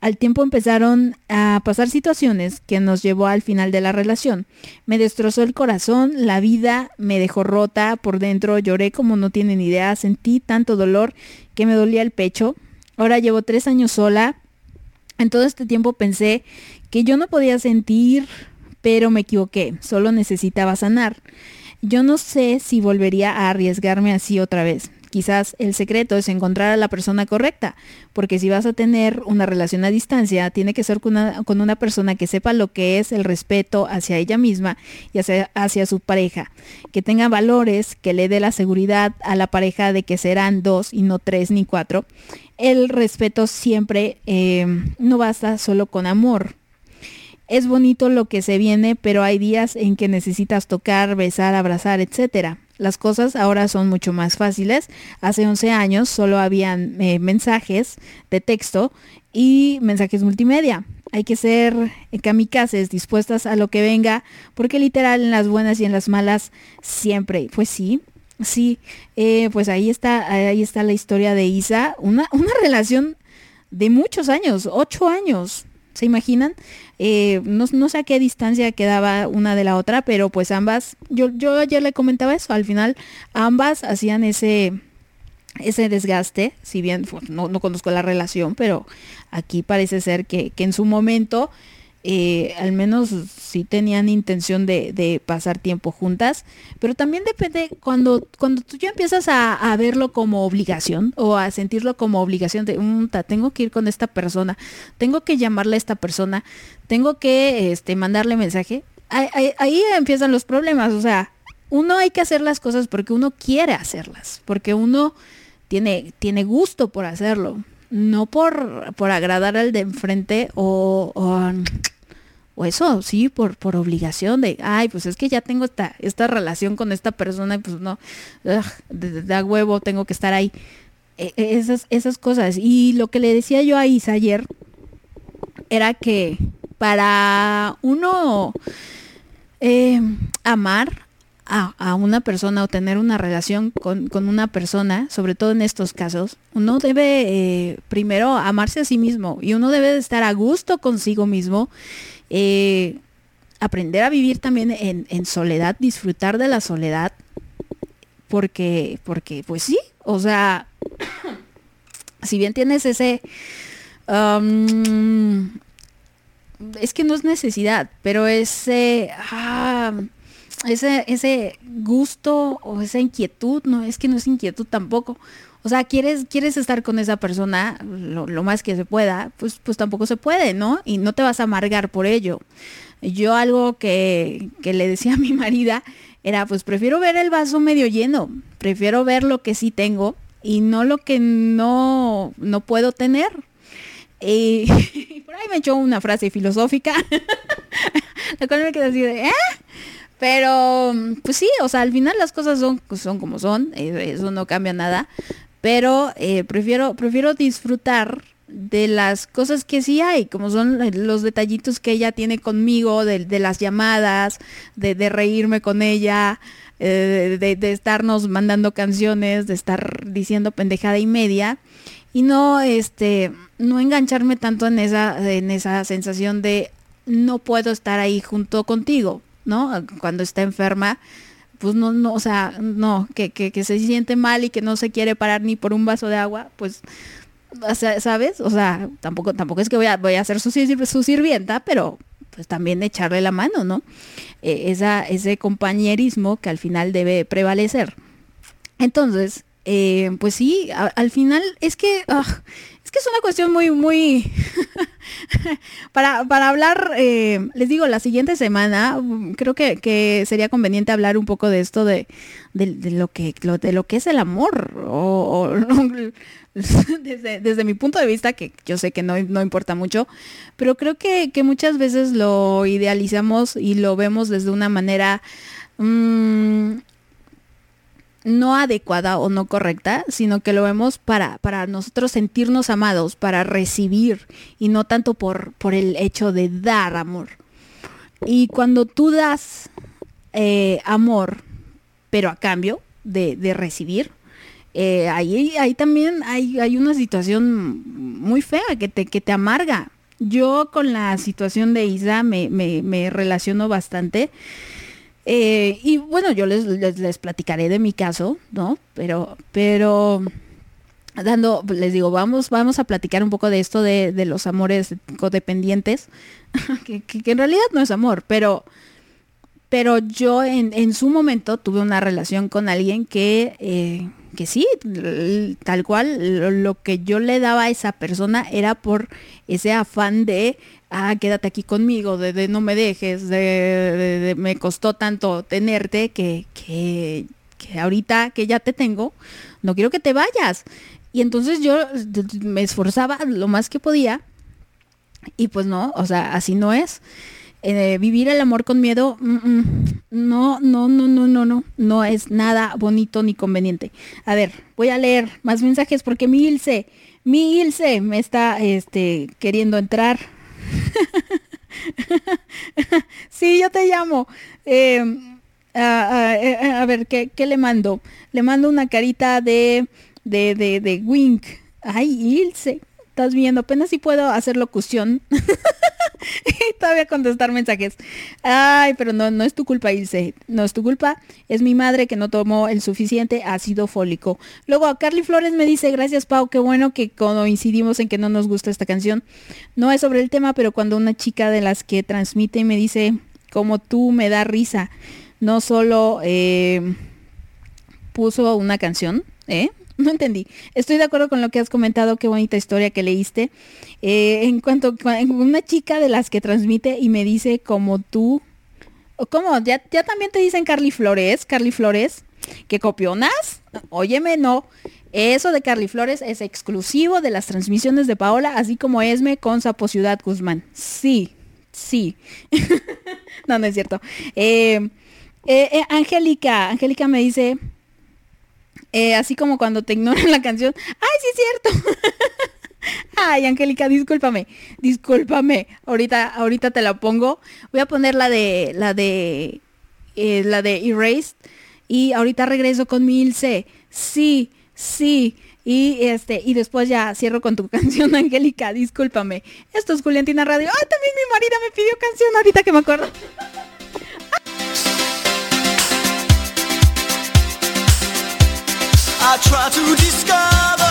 Al tiempo empezaron a pasar situaciones que nos llevó al final de la relación. Me destrozó el corazón, la vida me dejó rota por dentro, lloré como no tienen idea, sentí tanto dolor que me dolía el pecho. Ahora llevo tres años sola. En todo este tiempo pensé que yo no podía sentir, pero me equivoqué, solo necesitaba sanar. Yo no sé si volvería a arriesgarme así otra vez. Quizás el secreto es encontrar a la persona correcta, porque si vas a tener una relación a distancia, tiene que ser con una, persona que sepa lo que es el respeto hacia ella misma y hacia, su pareja, que tenga valores, que le dé la seguridad a la pareja de que serán dos y no tres ni cuatro. El respeto siempre eh, no basta solo con amor, es bonito lo que se viene, pero hay días en que necesitas tocar, besar, abrazar, etc. Las cosas ahora son mucho más fáciles. Hace 11 años solo habían eh, mensajes de texto y mensajes multimedia. Hay que ser kamikazes, dispuestas a lo que venga, porque literal en las buenas y en las malas siempre. Pues sí, sí, eh, pues ahí está, ahí está la historia de Isa, una, una relación de muchos años, ocho años, ¿Se imaginan? Eh, no, sé a qué distancia quedaba una de la otra, pero pues ambas, yo, yo ayer le comentaba eso, al final ambas hacían ese, ese desgaste, si bien pues, no, no, conozco la relación, pero aquí parece ser que, que en su momento eh, al menos si tenían intención de, pasar tiempo juntas, pero también depende cuando, cuando tú ya empiezas a, verlo como obligación o a sentirlo como obligación de, un tengo que ir con esta persona, tengo que llamarle a esta persona, tengo que este, mandarle mensaje, ahí, ahí empiezan los problemas, o sea, uno hay que hacer las cosas porque uno quiere hacerlas, porque uno tiene, tiene gusto por hacerlo, no por, por agradar al de enfrente o, o, eso, sí, por, por obligación de, ay, pues es que ya tengo esta, esta relación con esta persona y pues no, da huevo, tengo que estar ahí. E, e, esas, esas cosas. Y lo que le decía yo a Isa ayer era que para uno eh, amar a, una persona o tener una relación con, una persona, sobre todo en estos casos, uno debe eh, primero amarse a sí mismo y uno debe de estar a gusto consigo mismo. Eh, aprender a vivir también en, en soledad, disfrutar de la soledad, porque, porque, pues sí, o sea, si bien tienes ese, um, es que no es necesidad, pero ese, ah, ese, ese gusto o esa inquietud, no, es que no es inquietud tampoco. O sea, quieres, quieres estar con esa persona lo, lo, más que se pueda, pues, pues tampoco se puede, ¿no? Y no te vas a amargar por ello. Yo algo que, que le decía a mi marida era, pues prefiero ver el vaso medio lleno, prefiero ver lo que sí tengo y no lo que no, no puedo tener. Y, por ahí me echó una frase filosófica, la cual me quedé así de, ¿eh? Pero, pues sí, o sea, al final las cosas son, son como son, eh, eso no cambia nada, pero eh, prefiero, prefiero disfrutar de las cosas que sí hay, como son los detallitos que ella tiene conmigo, de, las llamadas, de, de, reírme con ella, eh, de, de, estarnos mandando canciones, de estar diciendo pendejada y media, y no, este, no engancharme tanto en esa, en esa sensación de no puedo estar ahí junto contigo, Cuando está enferma, pues no, no, o sea, no, que, que, que se siente mal y que no se quiere parar ni por un vaso de agua, pues ¿sabes? O sea, tampoco, tampoco es que voy a, voy a ser su, su sirvienta, pero pues también echarle la mano, ¿no? Eh, esa, ese compañerismo que al final debe prevalecer. Entonces, eh, pues sí, al final es que, uh, es que es una cuestión muy, muy, para, para hablar, eh, les digo, la siguiente semana, creo que, que, sería conveniente hablar un poco de esto de, de, lo, que, de lo que es el amor, o, desde, desde, mi punto de vista, que yo sé que no, no importa mucho, pero creo que, que, muchas veces lo idealizamos y lo vemos desde una manera mmm, no adecuada o no correcta, sino que lo vemos para, para nosotros sentirnos amados, para recibir y no tanto por, por el hecho de dar amor. Y cuando tú das eh, amor, pero a cambio de, de recibir, eh, ahí, ahí también hay, hay, una situación muy fea que te, que te amarga. Yo con la situación de Isa me, me, me relaciono bastante. Eh, y bueno, yo les, les, les, platicaré de mi caso, ¿no? Pero, pero dando, les digo, vamos, vamos a platicar un poco de esto de, de los amores codependientes, que, que, en realidad no es amor, pero, pero yo en, en su momento tuve una relación con alguien que, eh, que sí, tal cual, lo que yo le daba a esa persona era por ese afán de, ah, quédate aquí conmigo, de, no me dejes, de, de, de, me costó tanto tenerte que, que, que ahorita que ya te tengo, no quiero que te vayas. Y entonces yo me esforzaba lo más que podía y pues no, o sea, así no es eh, vivir el amor con miedo, mm, mm, no, no, no, no, no, no, no es nada bonito ni conveniente. A ver, voy a leer más mensajes porque mi Ilse, mi Ilse me está este, queriendo entrar. sí, yo te llamo. Eh, a, a, a, ver, ¿qué, ¿qué, le mando? Le mando una carita de, de, de, de Wink. Ay, Ilse, estás viendo, apenas si puedo hacer locución. y todavía contestar mensajes. Ay, pero no, no es tu culpa, Ilse. No es tu culpa. Es mi madre que no tomó el suficiente ácido fólico. Luego, Carly Flores me dice, gracias, Pau. Qué bueno que coincidimos en que no nos gusta esta canción. No es sobre el tema, pero cuando una chica de las que transmite me dice, como tú, me da risa. No solo eh, puso una canción, ¿eh? No entendí. Estoy de acuerdo con lo que has comentado, qué bonita historia que leíste. Eh, en cuanto a una chica de las que transmite y me dice como tú, ¿cómo? ¿Ya, ya también te dicen Carly Flores, Carly Flores, que copionas? Óyeme, no. Eso de Carly Flores es exclusivo de las transmisiones de Paola, así como Esme con Sapo Ciudad Guzmán. Sí, sí. no, no es cierto. Eh, eh, Angélica, Angélica me dice, eh, así como cuando te ignoran la canción. ¡Ay, sí es cierto! Ay, Angélica, discúlpame. Discúlpame. Ahorita, ahorita te la pongo. Voy a poner la de. la de. Eh, la de Erased. Y ahorita regreso con mi Ilse. Sí, sí. Y este, y después ya cierro con tu canción, Angélica, discúlpame. Esto es Juliantina Radio. ¡Ay, también mi marida me pidió canción ahorita que me acuerdo! I try to discover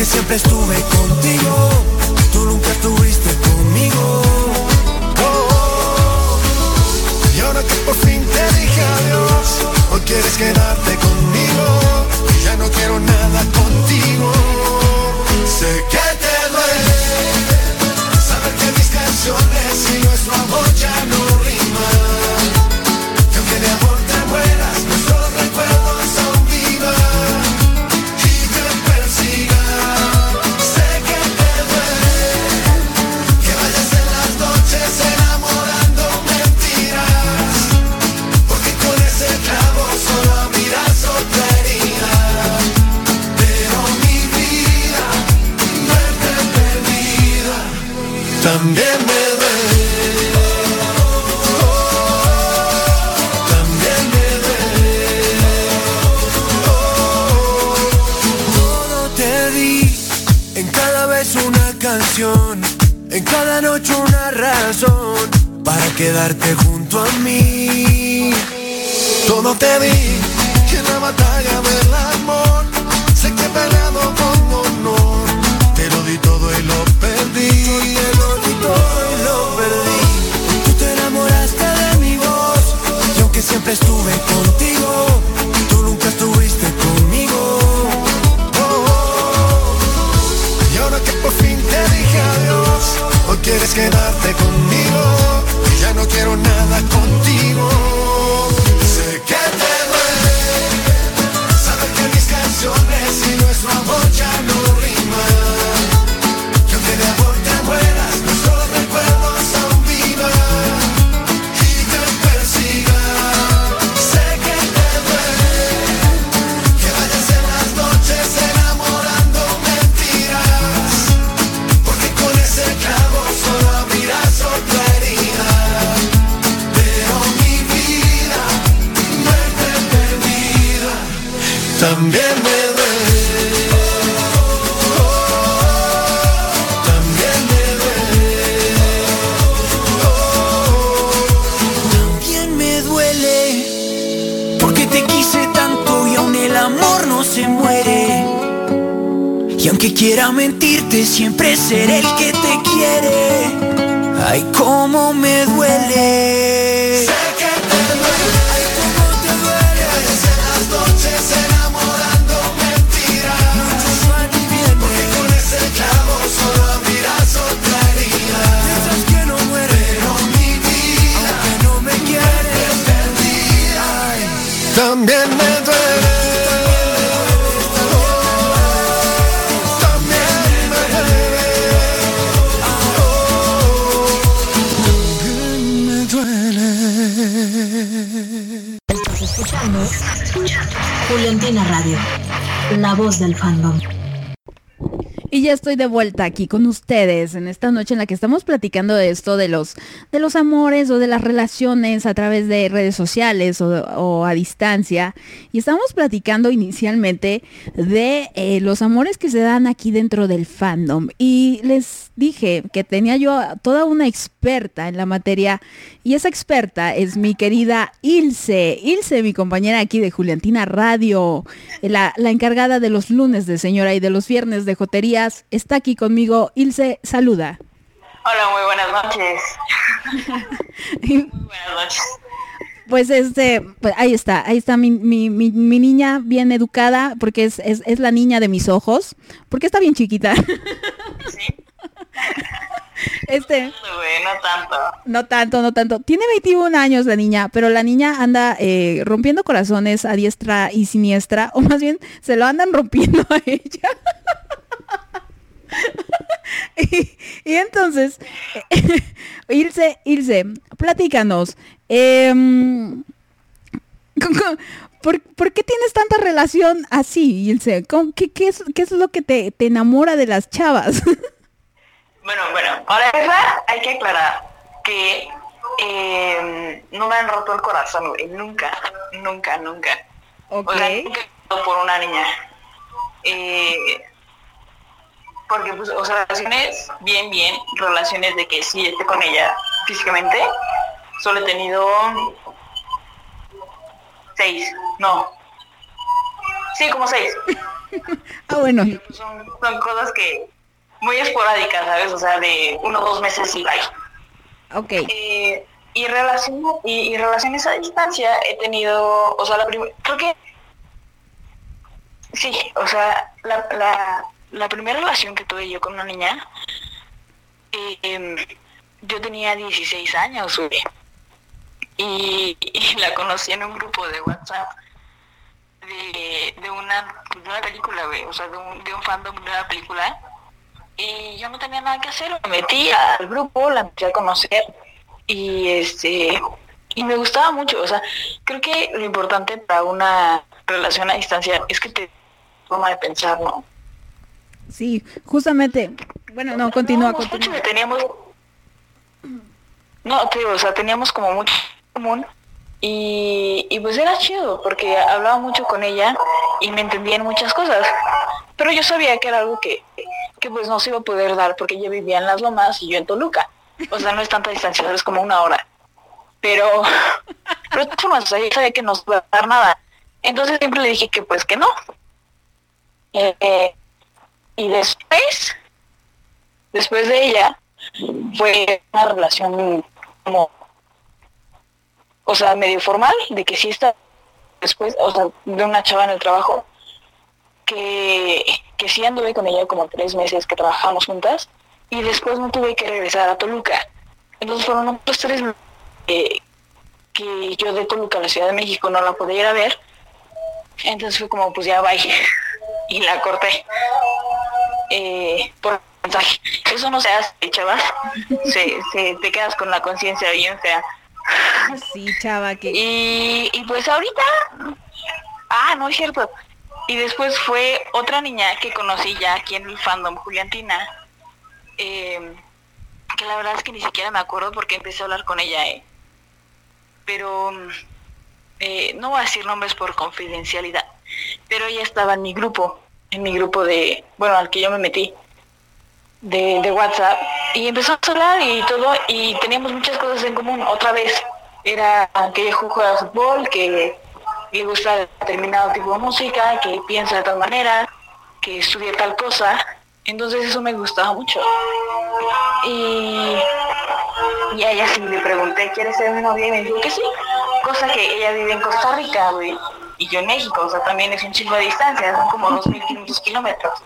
que siempre estuve contigo, tú nunca estuviste conmigo. Y ahora que por fin te dije adiós, hoy quieres quedarte conmigo. Ya no quiero nada contigo. Sé que te duele saber que mis canciones y nuestro amor ya no de vuelta aquí con ustedes en esta noche en la que estamos platicando de esto de los, de los amores o de las relaciones a través de redes sociales o, a distancia. Y estamos platicando inicialmente de eh, los amores que se dan aquí dentro del fandom. Y les dije que tenía yo toda una experta en la materia y esa experta es mi querida Ilse. Ilse, mi compañera aquí de Juliantina Radio, la, la encargada de los lunes de señora y de los viernes de joterías, está aquí conmigo. Ilse, saluda. Hola, muy buenas noches. muy buenas noches. Pues este, pues ahí está, ahí está mi, mi, mi, mi niña bien educada, porque es, es, es la niña de mis ojos, porque está bien chiquita. Este, no tanto. no tanto, no tanto. Tiene 21 años la niña, pero la niña anda eh, rompiendo corazones a diestra y siniestra, o más bien se lo andan rompiendo a ella. y, y entonces, Ilse, Ilse, platícanos. con- ¿por, por qué tienes tanta relación así, Ilse? ¿Con- ¿Qué, qué es, qué es lo que te, te enamora de las chavas? Bueno, bueno, para empezar hay que aclarar que eh, no me han roto el corazón, güey, nunca, nunca, nunca. O sea, nunca por una niña. Eh, porque, pues, o sea, relaciones bien, bien, relaciones de que sí esté con ella físicamente, solo he tenido seis, no. Sí, como seis. ah, bueno. Son, son cosas que muy esporádicas, ¿sabes? O sea, de uno o dos meses y bye. Ok. Eh, y, relación, y, y relaciones a distancia he tenido, o sea, la primera, creo que, sí, o sea, la, la, la primera relación que tuve yo con una niña, eh, yo tenía 16 años, güey. Y, y la conocí en un grupo de WhatsApp de, de, una, de una película, güey, o sea, de un, de un fandom de una película. Y yo no tenía nada que hacer, me metí al grupo, la empecé a conocer y este y me gustaba mucho, o sea, creo que lo importante para una relación a distancia es que te forma de pensar, ¿no? Sí, justamente. Bueno, no, continúa, No, continúa. teníamos no, te digo, o sea, teníamos como mucho en común y, pues era chido porque hablaba mucho con ella y me entendía en muchas cosas. Pero yo sabía que era algo que, que pues no se iba a poder dar porque ella vivía en Las Lomas y yo en Toluca. O sea, no es tanta distancia, es como una hora. Pero, pero de todas formas, yo sabía que no se iba a dar nada. Entonces siempre le dije que pues que no. Eh, y después, después de ella, fue una relación como, o sea, medio formal, de que sí está después, o sea, de una chava en el trabajo, que, que sí anduve con ella como tres meses que trabajamos juntas, y después no tuve que regresar a Toluca. Entonces fueron otros tres meses que, yo de Toluca a la Ciudad de México no la podía ir a ver. Entonces fue como, pues ya bye. Y la corté. Eh, por mensaje. Eso no se hace, chaval. Se, se, te quedas con la conciencia bien fea. Sí, chava, que... Y, y pues ahorita... Ah, no es cierto. Y después fue otra niña que conocí ya aquí en el fandom, Juliantina. eh, que la verdad es que ni siquiera me acuerdo porque empecé a hablar con ella, ¿eh? Pero eh, no voy a decir nombres por confidencialidad. Pero ella estaba en mi grupo, en mi grupo de, bueno, al que yo me metí, de, de WhatsApp. Y empezamos a hablar y todo, y teníamos muchas cosas en común. Otra vez, era que ella juega fútbol, que le gusta determinado tipo de música, que piensa de tal manera, que estudia tal cosa. Entonces eso me gustaba mucho. Y, y a ella sí le pregunté, ¿quieres ser mi novia? Y me dijo que sí. Cosa que ella vive en Costa Rica, güey. Y yo en México, o sea, también es un chingo de distancia, son como 2.500 kilómetros.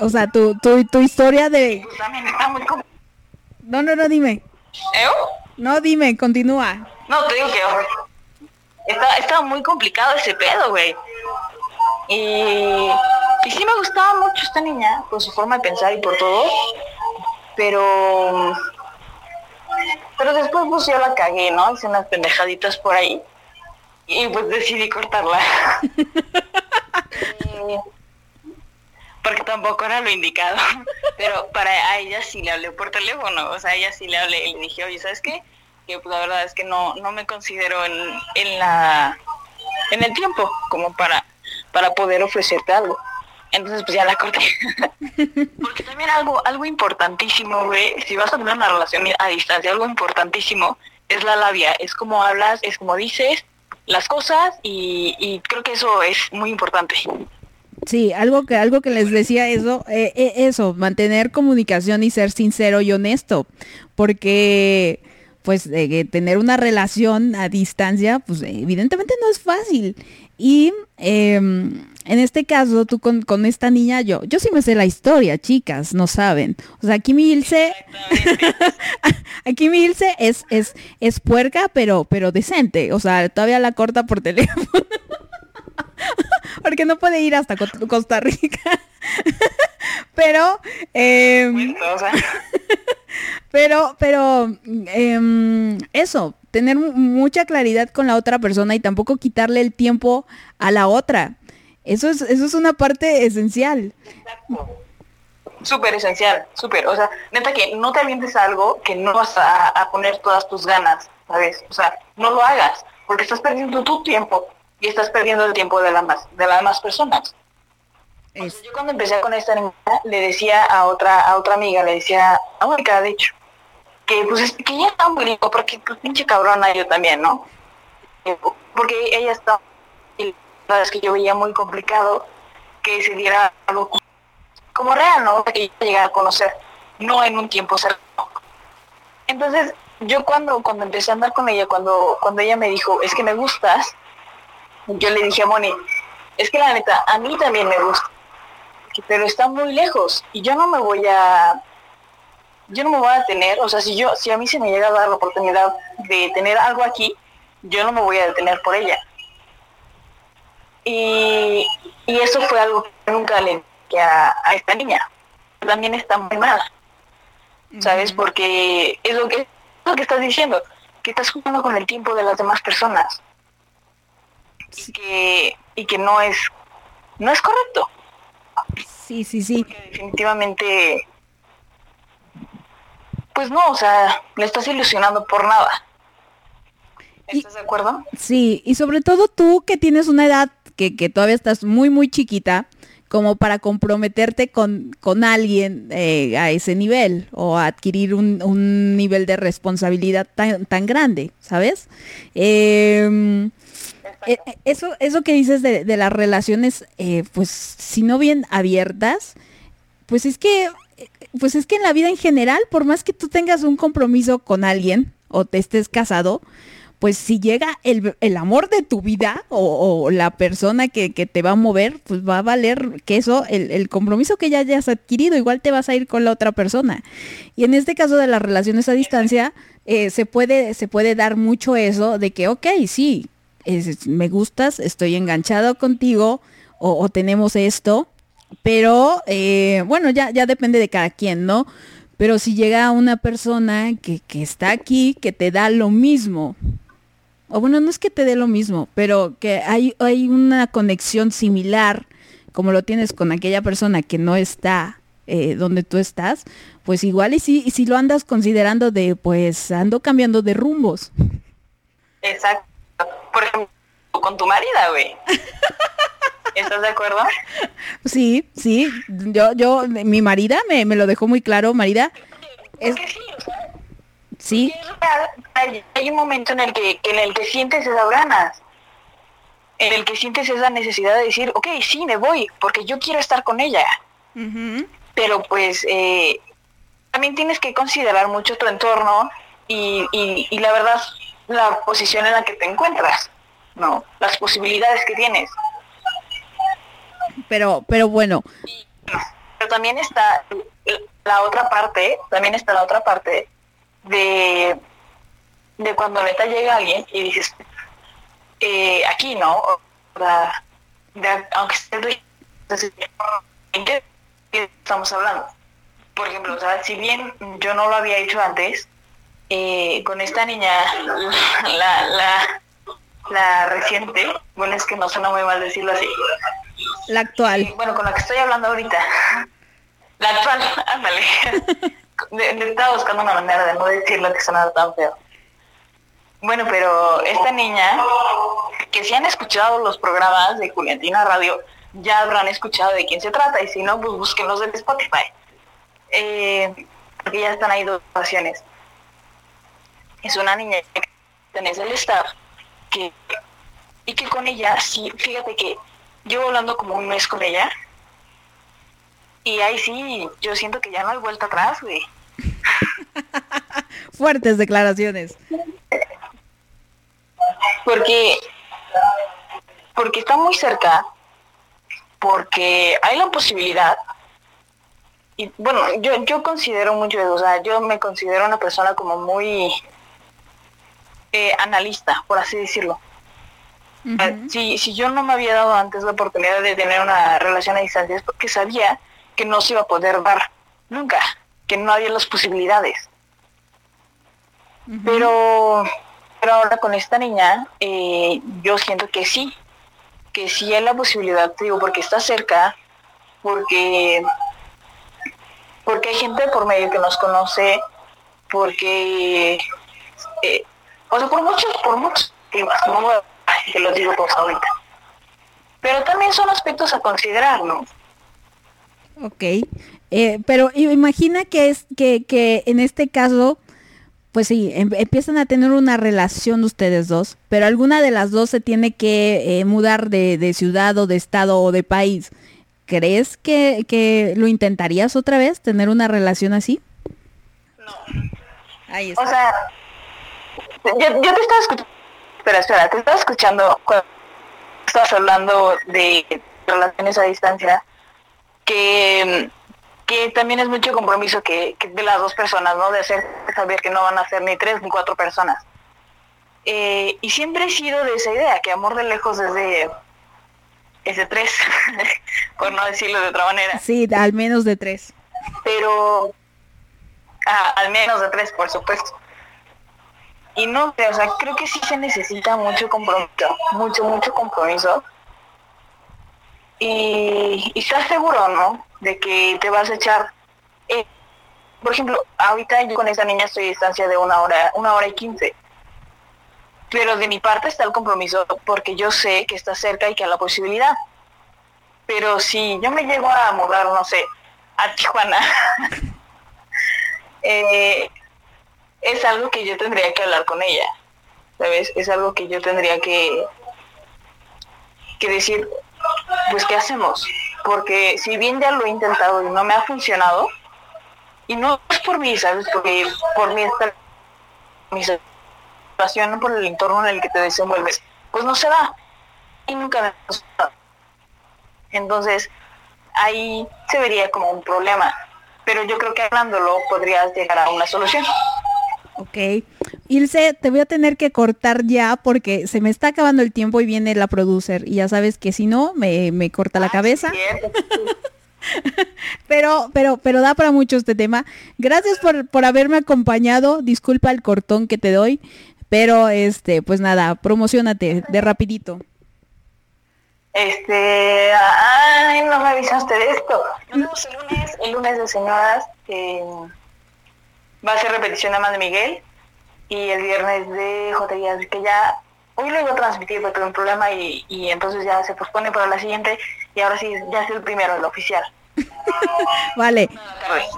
O sea, tu, tu, tu historia de... Pues también está muy com- No, no, no, dime. ¿Eh? No, dime, continúa. No, te digo que está, estaba muy complicado ese pedo, güey. Y, y sí me gustaba mucho esta niña, por su forma de pensar y por todo. Pero pero después pues yo la cagué, ¿no? Hice unas pendejaditas por ahí. Y pues decidí cortarla. Eh, porque tampoco era lo indicado. Pero para a ella sí le hablé por teléfono. O sea, ella sí le hablé y le dije, oye, ¿sabes qué? Que pues la verdad es que no, no me considero en, en la en el tiempo como para, para poder ofrecerte algo. Entonces pues ya la corté. Porque también algo, algo importantísimo, güey, si vas a tener una relación a distancia, algo importantísimo es la labia, es como hablas, es como dices las cosas y, y creo que eso es muy importante. Sí, algo que algo que les decía eso, eh, eh, eso, mantener comunicación y ser sincero y honesto, porque pues eh, tener una relación a distancia, pues evidentemente no es fácil. Y em, en este caso, tú con, con esta niña, yo, yo sí me sé la historia, chicas, no saben. O sea, aquí mi Ilse, aquí mi Ilse es, es, es puerca, pero, pero decente. O sea, todavía la corta por teléfono. Porque no puede ir hasta Co- Costa Rica. pero, em, pero, pero, em, eso, tener mu- mucha claridad con la otra persona y tampoco quitarle el tiempo a la otra. Eso es, eso es una parte esencial. Súper esencial, súper. O sea, neta que no te avientes algo que no vas a, a poner todas tus ganas, ¿sabes? O sea, no lo hagas, porque estás perdiendo tu tiempo y estás perdiendo el tiempo de, la más, de las demás personas. O sea, yo cuando empecé con esta niña, le decía a otra, a otra amiga, le decía, a Mónica, de hecho, que pues es que ella está muy rico, porque pues, pinche cabrona yo también, ¿no? Eh, Porque ella está, y la verdad es que yo veía muy complicado que se diera algo como real, ¿no? Que yo llegara a conocer, no en un tiempo cercano. Entonces, yo cuando, cuando empecé a andar con ella, cuando, cuando ella me dijo, es que me gustas, yo le dije a Moni, es que la neta, a mí también me gusta, pero está muy lejos y yo no me voy a, yo no me voy a detener, o sea, si yo, si a mí se me llega a dar la oportunidad de tener algo aquí, yo no me voy a detener por ella. Y, y eso fue algo que nunca le dije a, a esta niña. También está muy mal, ¿sabes? Porque es lo que, es lo que estás diciendo, que estás jugando con el tiempo de las demás personas. Y que, y que no es, no es correcto. Sí, sí, sí. Definitivamente, pues no, o sea, le estás ilusionando por nada. ¿Estás de acuerdo? Sí, y sobre todo tú que tienes una edad que, que todavía estás muy, muy chiquita, como para comprometerte con, con alguien eh, a ese nivel o a adquirir un, un nivel de responsabilidad tan, tan grande, ¿sabes? Eh, eh, eso, eso que dices de, de las relaciones, eh, pues si no bien abiertas, pues es que, eh, pues es que en la vida en general, por más que tú tengas un compromiso con alguien o te estés casado, pues si llega el, el amor de tu vida o, la persona que, que te va a mover, pues va a valer que eso, el, el compromiso que ya hayas adquirido, igual te vas a ir con la otra persona. Y en este caso de las relaciones a distancia, eh, se, puede, se puede dar mucho eso de que, ok, sí, es- me gustas, estoy enganchado contigo o, tenemos esto, pero eh, bueno, ya, ya depende de cada quien, ¿no? Pero si llega una persona que, que está aquí, que te da lo mismo, o bueno, no es que te dé lo mismo, pero que hay, hay una conexión similar, como lo tienes con aquella persona que no está eh, donde tú estás, pues igual y si, y si lo andas considerando de, pues ando cambiando de rumbos. Exacto. Por ejemplo, con tu marida, güey. ¿Estás de acuerdo? Sí, sí, yo, yo, mi marida me, me lo dejó muy claro, marida. Es, sí, Hay, hay un momento en el que en el que sientes esas ganas. En el que sientes esa necesidad de decir, ok, sí, me voy, porque yo quiero estar con ella. Pero pues eh, también tienes que considerar mucho tu entorno y, y, y la verdad la posición en la que te encuentras, ¿no? Las posibilidades que tienes. pero, pero bueno, Pero también está la otra parte, también está la otra parte de, de cuando neta llega alguien y dices, eh, aquí no, de- aunque lejos, ¿en qué estamos hablando? Por ejemplo, o sea, si bien yo no lo había hecho antes, eh, con esta niña, la, la, la reciente, bueno, es que no suena muy mal decirlo así, la actual. bueno, con la que estoy hablando ahorita. La actual, ándale. De- de- estaba buscando una manera de no decirlo que sonara tan feo. Bueno, pero esta niña, que si han escuchado los programas de Juliantina Radio, ya habrán escuchado de quién se trata, y si no, pues búsquenlos en Spotify. Eh, porque ya están ahí dos ocasiones. Es una niña que tenés el staff, que, y que con ella, sí, fíjate que llevo hablando como un mes con ella, y ahí sí, yo siento que ya no hay vuelta atrás, güey. fuertes declaraciones. Porque, porque está muy cerca, porque hay la posibilidad, y bueno, yo, yo considero mucho eso, o sea, yo me considero una persona como muy eh, analista, por así decirlo. Eh, si, si yo no me había dado antes la oportunidad de tener una relación a distancia es porque sabía que no se iba a poder dar nunca, que no había las posibilidades. Pero, pero ahora con esta niña, eh, yo siento que sí, que sí hay la posibilidad, te digo, porque está cerca, porque, porque hay gente por medio que nos conoce, porque, eh, o sea, por muchos, por muchos motivos, no voy a- ay, que los digo todos ahorita. Pero también son aspectos a considerar, ¿no? Ok. Eh, pero imagina que es que, que en este caso, pues sí, em- empiezan a tener una relación ustedes dos, pero alguna de las dos se tiene que eh, mudar de, de ciudad o de estado o de país. ¿Crees que, que lo intentarías otra vez, tener una relación así? Ahí está. O sea, yo, yo te estaba escuchando, espera, espera, te estaba escuchando cuando estabas hablando de relaciones a distancia, que, que también es mucho compromiso que, que de las dos personas, ¿no? De hacer saber que no van a ser ni tres ni cuatro personas. Eh, y siempre he sido de esa idea, que amor de lejos es de, es de tres, por no decirlo de otra manera. Sí, al menos de tres. pero ah, al menos de tres, por supuesto. Y no o sea, creo que sí se necesita mucho compromiso, mucho, mucho compromiso. Y, y estás seguro, ¿no? De que te vas a echar. eh, por ejemplo, ahorita yo con esa niña estoy a distancia de una hora, una hora y quince. Pero de mi parte está el compromiso porque yo sé que está cerca y que hay la posibilidad. Pero si yo me llego a mudar, no sé, a Tijuana, eh, es algo que yo tendría que hablar con ella, ¿sabes? Es algo que yo tendría que, que decir, pues, ¿qué hacemos? Porque si bien ya lo he intentado y no me ha funcionado, y no es por mí, ¿sabes? Porque por mi, esta- mi situación, por el entorno en el que te desenvuelves, pues no se da. Y nunca me ha. Entonces, ahí se vería como un problema. Pero yo creo que hablándolo podrías llegar a una solución. Ok. Ilse, te voy a tener que cortar ya porque se me está acabando el tiempo y viene la producer. Y ya sabes que si no, me, me corta la cabeza. Pero, pero, pero da para mucho este tema. Gracias por, por haberme acompañado. Disculpa el cortón que te doy. Pero este, pues nada, promocionate de rapidito. Este, ay, no me avisaste de esto. Nos vemos el lunes, el lunes de señoras. eh, va a ser repetición de Más Miguel. Y el viernes de Jotería, así que ya, hoy lo iba a transmitir, pero tuve un problema y, y entonces ya se pospone para la siguiente. Y ahora sí, ya es el primero, el oficial. Vale,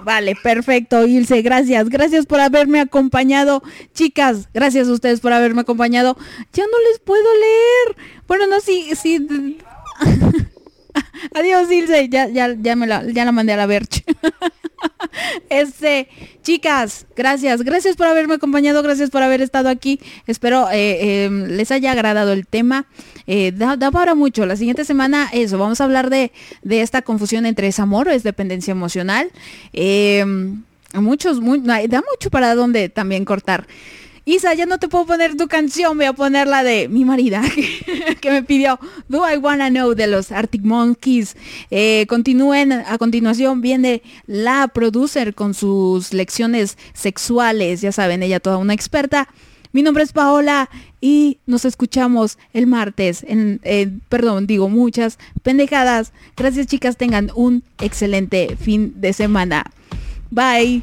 vale, perfecto, Ilse, gracias, gracias por haberme acompañado. Chicas, gracias a ustedes por haberme acompañado. Ya no les puedo leer. Bueno, no, sí, sí. Adiós, Ilse, ya, ya, ya me la, ya la mandé a la verge. Este, chicas, gracias, gracias por haberme acompañado, gracias por haber estado aquí. Espero eh, eh, les haya agradado el tema. Eh, da, da para mucho. La siguiente semana, eso, vamos a hablar de, de esta confusión entre es amor o es dependencia emocional. Eh, muchos, muy, da mucho para donde también cortar. Isa, ya no te puedo poner tu canción, voy a poner la de mi marida que, me pidió Do I Wanna Know de los Arctic Monkeys. Eh, continúen, a continuación viene la producer con sus lecciones sexuales, ya saben, ella toda una experta. Mi nombre es Paola y nos escuchamos el martes. Eh, perdón, digo muchas pendejadas. Gracias chicas, tengan un excelente fin de semana. Bye.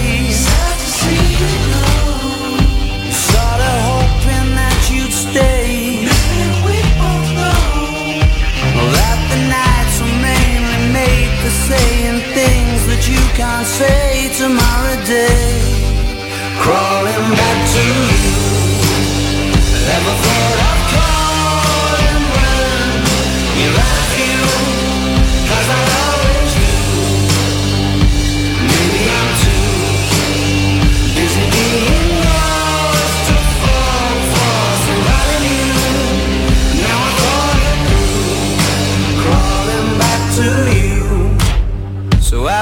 Saying things that you can't say tomorrow day. Crawling back to you. Never thought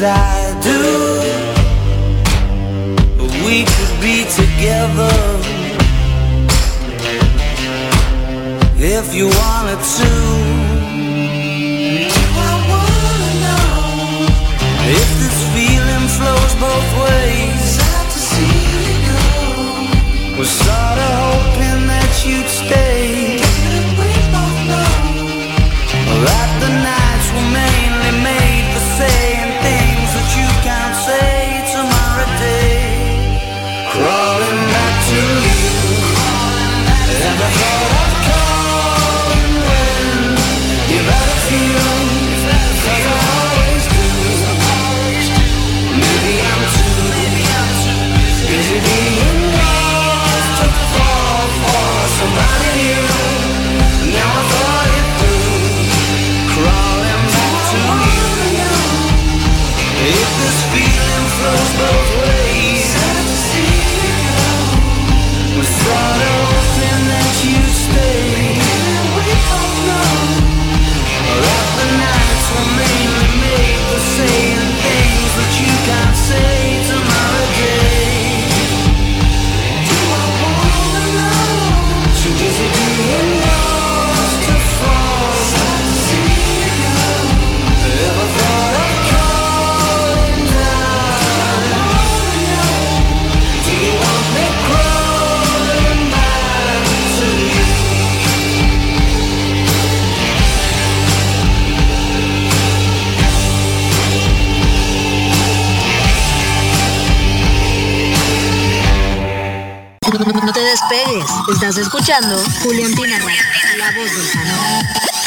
I do. We could be together. If you wanted to. I wanna know? If this feeling flows both ways. I'd like to see you go We're sorry. Estás escuchando Juliantina Radio, la voz del fan.